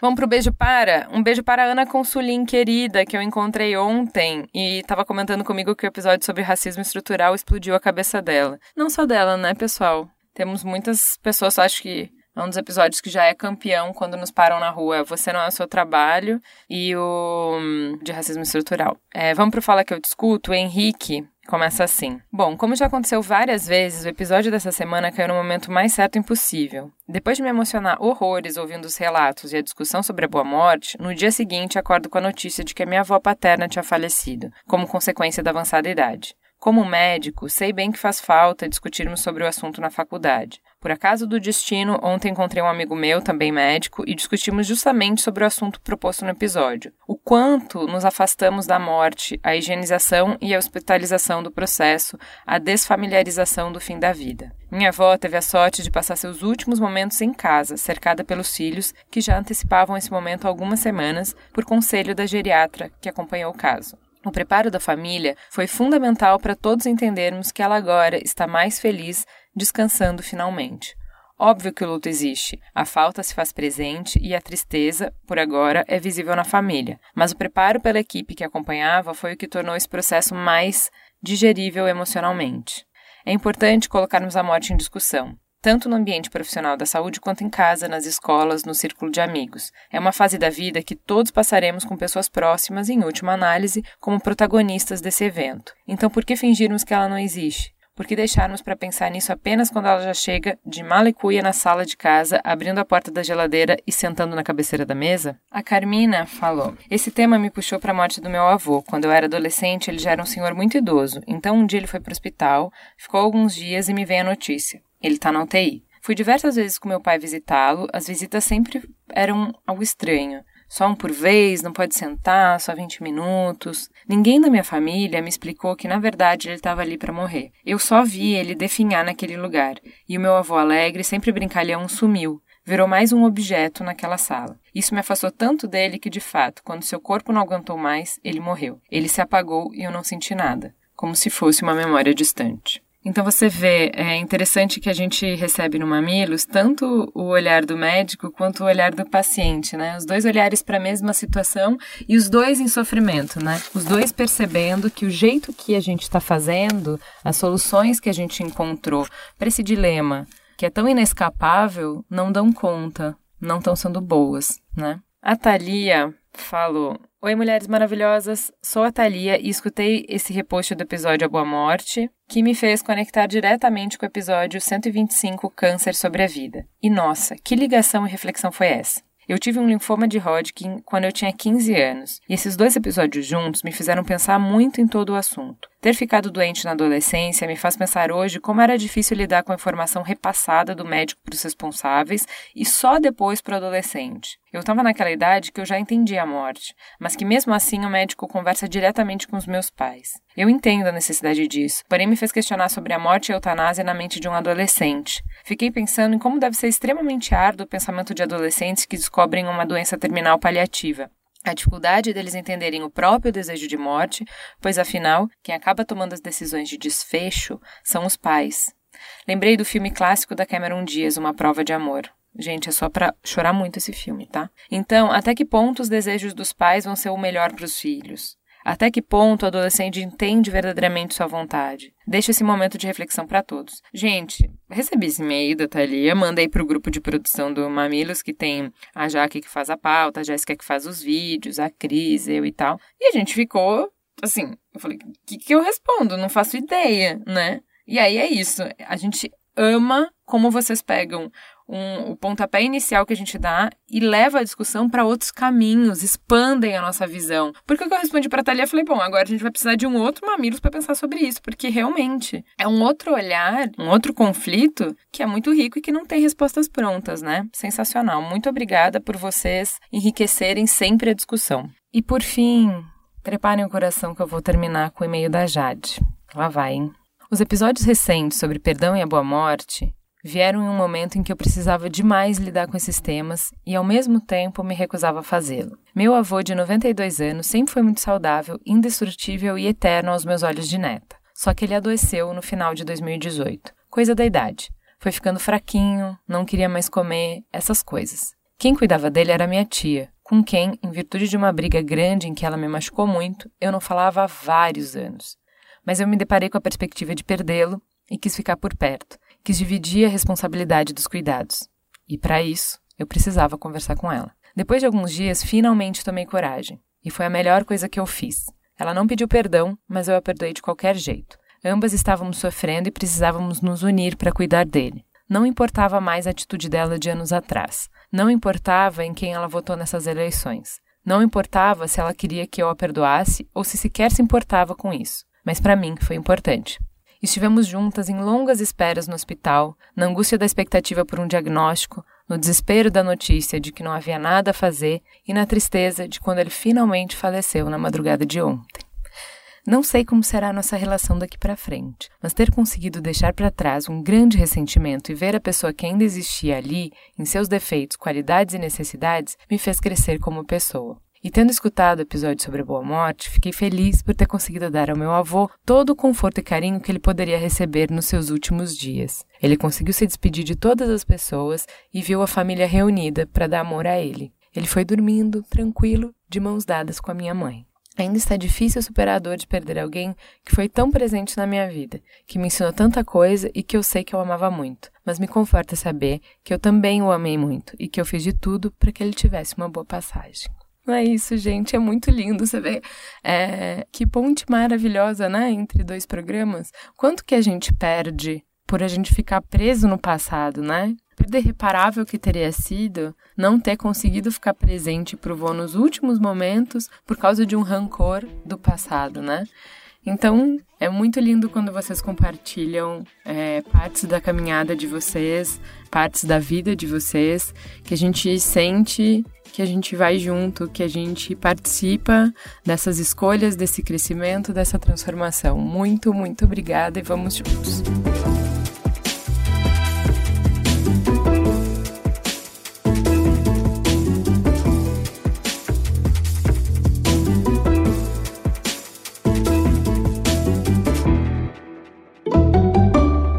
Vamos pro beijo para? Um beijo para a Ana Consulim, querida, que eu encontrei ontem e tava comentando comigo que o episódio sobre racismo estrutural explodiu a cabeça dela. Não só dela, né, pessoal? Temos muitas pessoas, acho que é um dos episódios que já é campeão quando nos param na rua. Você não é o seu trabalho e o hum, de racismo estrutural. É, vamos pro Fala que eu discuto. O Henrique Começa assim. Bom, como já aconteceu várias vezes, o episódio dessa semana caiu no momento mais certo impossível. Depois de me emocionar horrores ouvindo os relatos e a discussão sobre a boa morte, no dia seguinte acordo com a notícia de que a minha avó paterna tinha falecido, como consequência da avançada idade. Como médico, sei bem que faz falta discutirmos sobre o assunto na faculdade. Por acaso do destino, ontem encontrei um amigo meu, também médico, e discutimos justamente sobre o assunto proposto no episódio. O quanto nos afastamos da morte, a higienização e a hospitalização do processo, a desfamiliarização do fim da vida. Minha avó teve a sorte de passar seus últimos momentos em casa, cercada pelos filhos, que já antecipavam esse momento há algumas semanas, por conselho da geriatra que acompanhou o caso. O preparo da família foi fundamental para todos entendermos que ela agora está mais feliz, descansando finalmente. Óbvio que o luto existe, a falta se faz presente e a tristeza, por agora, é visível na família. Mas o preparo pela equipe que acompanhava foi o que tornou esse processo mais digerível emocionalmente. É importante colocarmos a morte em discussão tanto no ambiente profissional da saúde quanto em casa, nas escolas, no círculo de amigos. É uma fase da vida que todos passaremos com pessoas próximas, em última análise, como protagonistas desse evento. Então, por que fingirmos que ela não existe? Por que deixarmos para pensar nisso apenas quando ela já chega de malecuia na sala de casa, abrindo a porta da geladeira e sentando na cabeceira da mesa? A Carmina falou: Esse tema me puxou para a morte do meu avô. Quando eu era adolescente, ele já era um senhor muito idoso. Então, um dia ele foi para o hospital, ficou alguns dias e me veio a notícia. Ele tá na UTI. Fui diversas vezes com meu pai visitá-lo, as visitas sempre eram algo estranho. Só um por vez, não pode sentar, só 20 minutos. Ninguém da minha família me explicou que na verdade ele estava ali para morrer. Eu só vi ele definhar naquele lugar. E o meu avô alegre, sempre brincalhão, sumiu. Virou mais um objeto naquela sala. Isso me afastou tanto dele que, de fato, quando seu corpo não aguentou mais, ele morreu. Ele se apagou e eu não senti nada, como se fosse uma memória distante. Então você vê, é interessante que a gente recebe no Mamilos tanto o olhar do médico quanto o olhar do paciente, né? Os dois olhares para a mesma situação e os dois em sofrimento, né? Os dois percebendo que o jeito que a gente está fazendo, as soluções que a gente encontrou para esse dilema que é tão inescapável, não dão conta, não estão sendo boas, né? A Thalia falou: Oi, mulheres maravilhosas, sou a Thalia e escutei esse repost do episódio A Boa Morte, que me fez conectar diretamente com o episódio 125 Câncer sobre a Vida. E nossa, que ligação e reflexão foi essa? Eu tive um linfoma de Hodgkin quando eu tinha 15 anos, e esses dois episódios juntos me fizeram pensar muito em todo o assunto. Ter ficado doente na adolescência me faz pensar hoje como era difícil lidar com a informação repassada do médico para os responsáveis e só depois para o adolescente. Eu estava naquela idade que eu já entendia a morte, mas que mesmo assim o médico conversa diretamente com os meus pais. Eu entendo a necessidade disso, porém me fez questionar sobre a morte e a eutanásia na mente de um adolescente. Fiquei pensando em como deve ser extremamente árduo o pensamento de adolescentes que descobrem uma doença terminal paliativa a dificuldade deles entenderem o próprio desejo de morte, pois afinal, quem acaba tomando as decisões de desfecho são os pais. Lembrei do filme clássico da Cameron Diaz, Uma Prova de Amor. Gente, é só pra chorar muito esse filme, tá? Então, até que ponto os desejos dos pais vão ser o melhor para os filhos? Até que ponto o adolescente entende verdadeiramente sua vontade? Deixa esse momento de reflexão para todos. Gente, recebi esse e-mail da Thalia, mandei pro grupo de produção do Mamilos, que tem a Jaque que faz a pauta, a Jéssica que faz os vídeos, a Cris, eu e tal. E a gente ficou, assim, eu falei, o que, que eu respondo? Não faço ideia, né? E aí é isso. A gente ama como vocês pegam um, o pontapé inicial que a gente dá e leva a discussão para outros caminhos, expandem a nossa visão. Porque o que eu respondi para a Thalia, eu falei, bom, agora a gente vai precisar de um outro Mamilos para pensar sobre isso, porque realmente é um outro olhar, um outro conflito que é muito rico e que não tem respostas prontas, né? Sensacional. Muito obrigada por vocês enriquecerem sempre a discussão. E por fim, preparem o coração que eu vou terminar com o e-mail da Jade. Lá vai, hein? Os episódios recentes sobre perdão e a boa morte vieram em um momento em que eu precisava demais lidar com esses temas e, ao mesmo tempo, me recusava a fazê-lo. Meu avô, de 92 anos, sempre foi muito saudável, indestrutível e eterno aos meus olhos de neta. Só que ele adoeceu no final de 2018. Coisa da idade. Foi ficando fraquinho, não queria mais comer, essas coisas. Quem cuidava dele era minha tia, com quem, em virtude de uma briga grande em que ela me machucou muito, eu não falava há vários anos. Mas eu me deparei com a perspectiva de perdê-lo e quis ficar por perto quis dividir a responsabilidade dos cuidados. E para isso, eu precisava conversar com ela. Depois de alguns dias, finalmente tomei coragem. E foi a melhor coisa que eu fiz. Ela não pediu perdão, mas eu a perdoei de qualquer jeito. Ambas estávamos sofrendo e precisávamos nos unir para cuidar dele. Não importava mais a atitude dela de anos atrás. Não importava em quem ela votou nessas eleições. Não importava se ela queria que eu a perdoasse ou se sequer se importava com isso. Mas para mim foi importante. Estivemos juntas em longas esperas no hospital, na angústia da expectativa por um diagnóstico, no desespero da notícia de que não havia nada a fazer e na tristeza de quando ele finalmente faleceu na madrugada de ontem. Não sei como será a nossa relação daqui para frente, mas ter conseguido deixar para trás um grande ressentimento e ver a pessoa que ainda existia ali, em seus defeitos, qualidades e necessidades, me fez crescer como pessoa. E tendo escutado o episódio sobre a Boa Morte, fiquei feliz por ter conseguido dar ao meu avô todo o conforto e carinho que ele poderia receber nos seus últimos dias. Ele conseguiu se despedir de todas as pessoas e viu a família reunida para dar amor a ele. Ele foi dormindo, tranquilo, de mãos dadas com a minha mãe. Ainda está difícil superar a dor de perder alguém que foi tão presente na minha vida, que me ensinou tanta coisa e que eu sei que eu amava muito. Mas me conforta saber que eu também o amei muito e que eu fiz de tudo para que ele tivesse uma boa passagem. Não é isso, gente. É muito lindo você ver é, que ponte maravilhosa, né? Entre dois programas. Quanto que a gente perde por a gente ficar preso no passado, né? Perda irreparável que teria sido não ter conseguido ficar presente pro vô nos últimos momentos por causa de um rancor do passado, né? Então, é muito lindo quando vocês compartilham é, partes da caminhada de vocês, partes da vida de vocês, que a gente sente que a gente vai junto, que a gente participa dessas escolhas, desse crescimento, dessa transformação. Muito, muito obrigada e vamos juntos.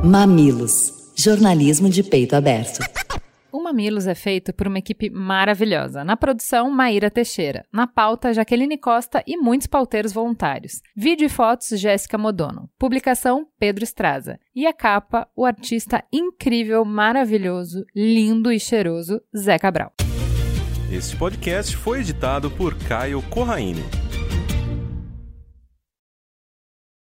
Mamilos. Jornalismo de peito aberto. O Mamilos é feito por uma equipe maravilhosa. Na produção, Maíra Teixeira. Na pauta, Jaqueline Costa e muitos pauteiros voluntários. Vídeo e fotos, Jéssica Modono. Publicação, Pedro Estraza. E a capa, o artista incrível, maravilhoso, lindo e cheiroso, Zé Cabral. Este podcast foi editado por Caio Corraine.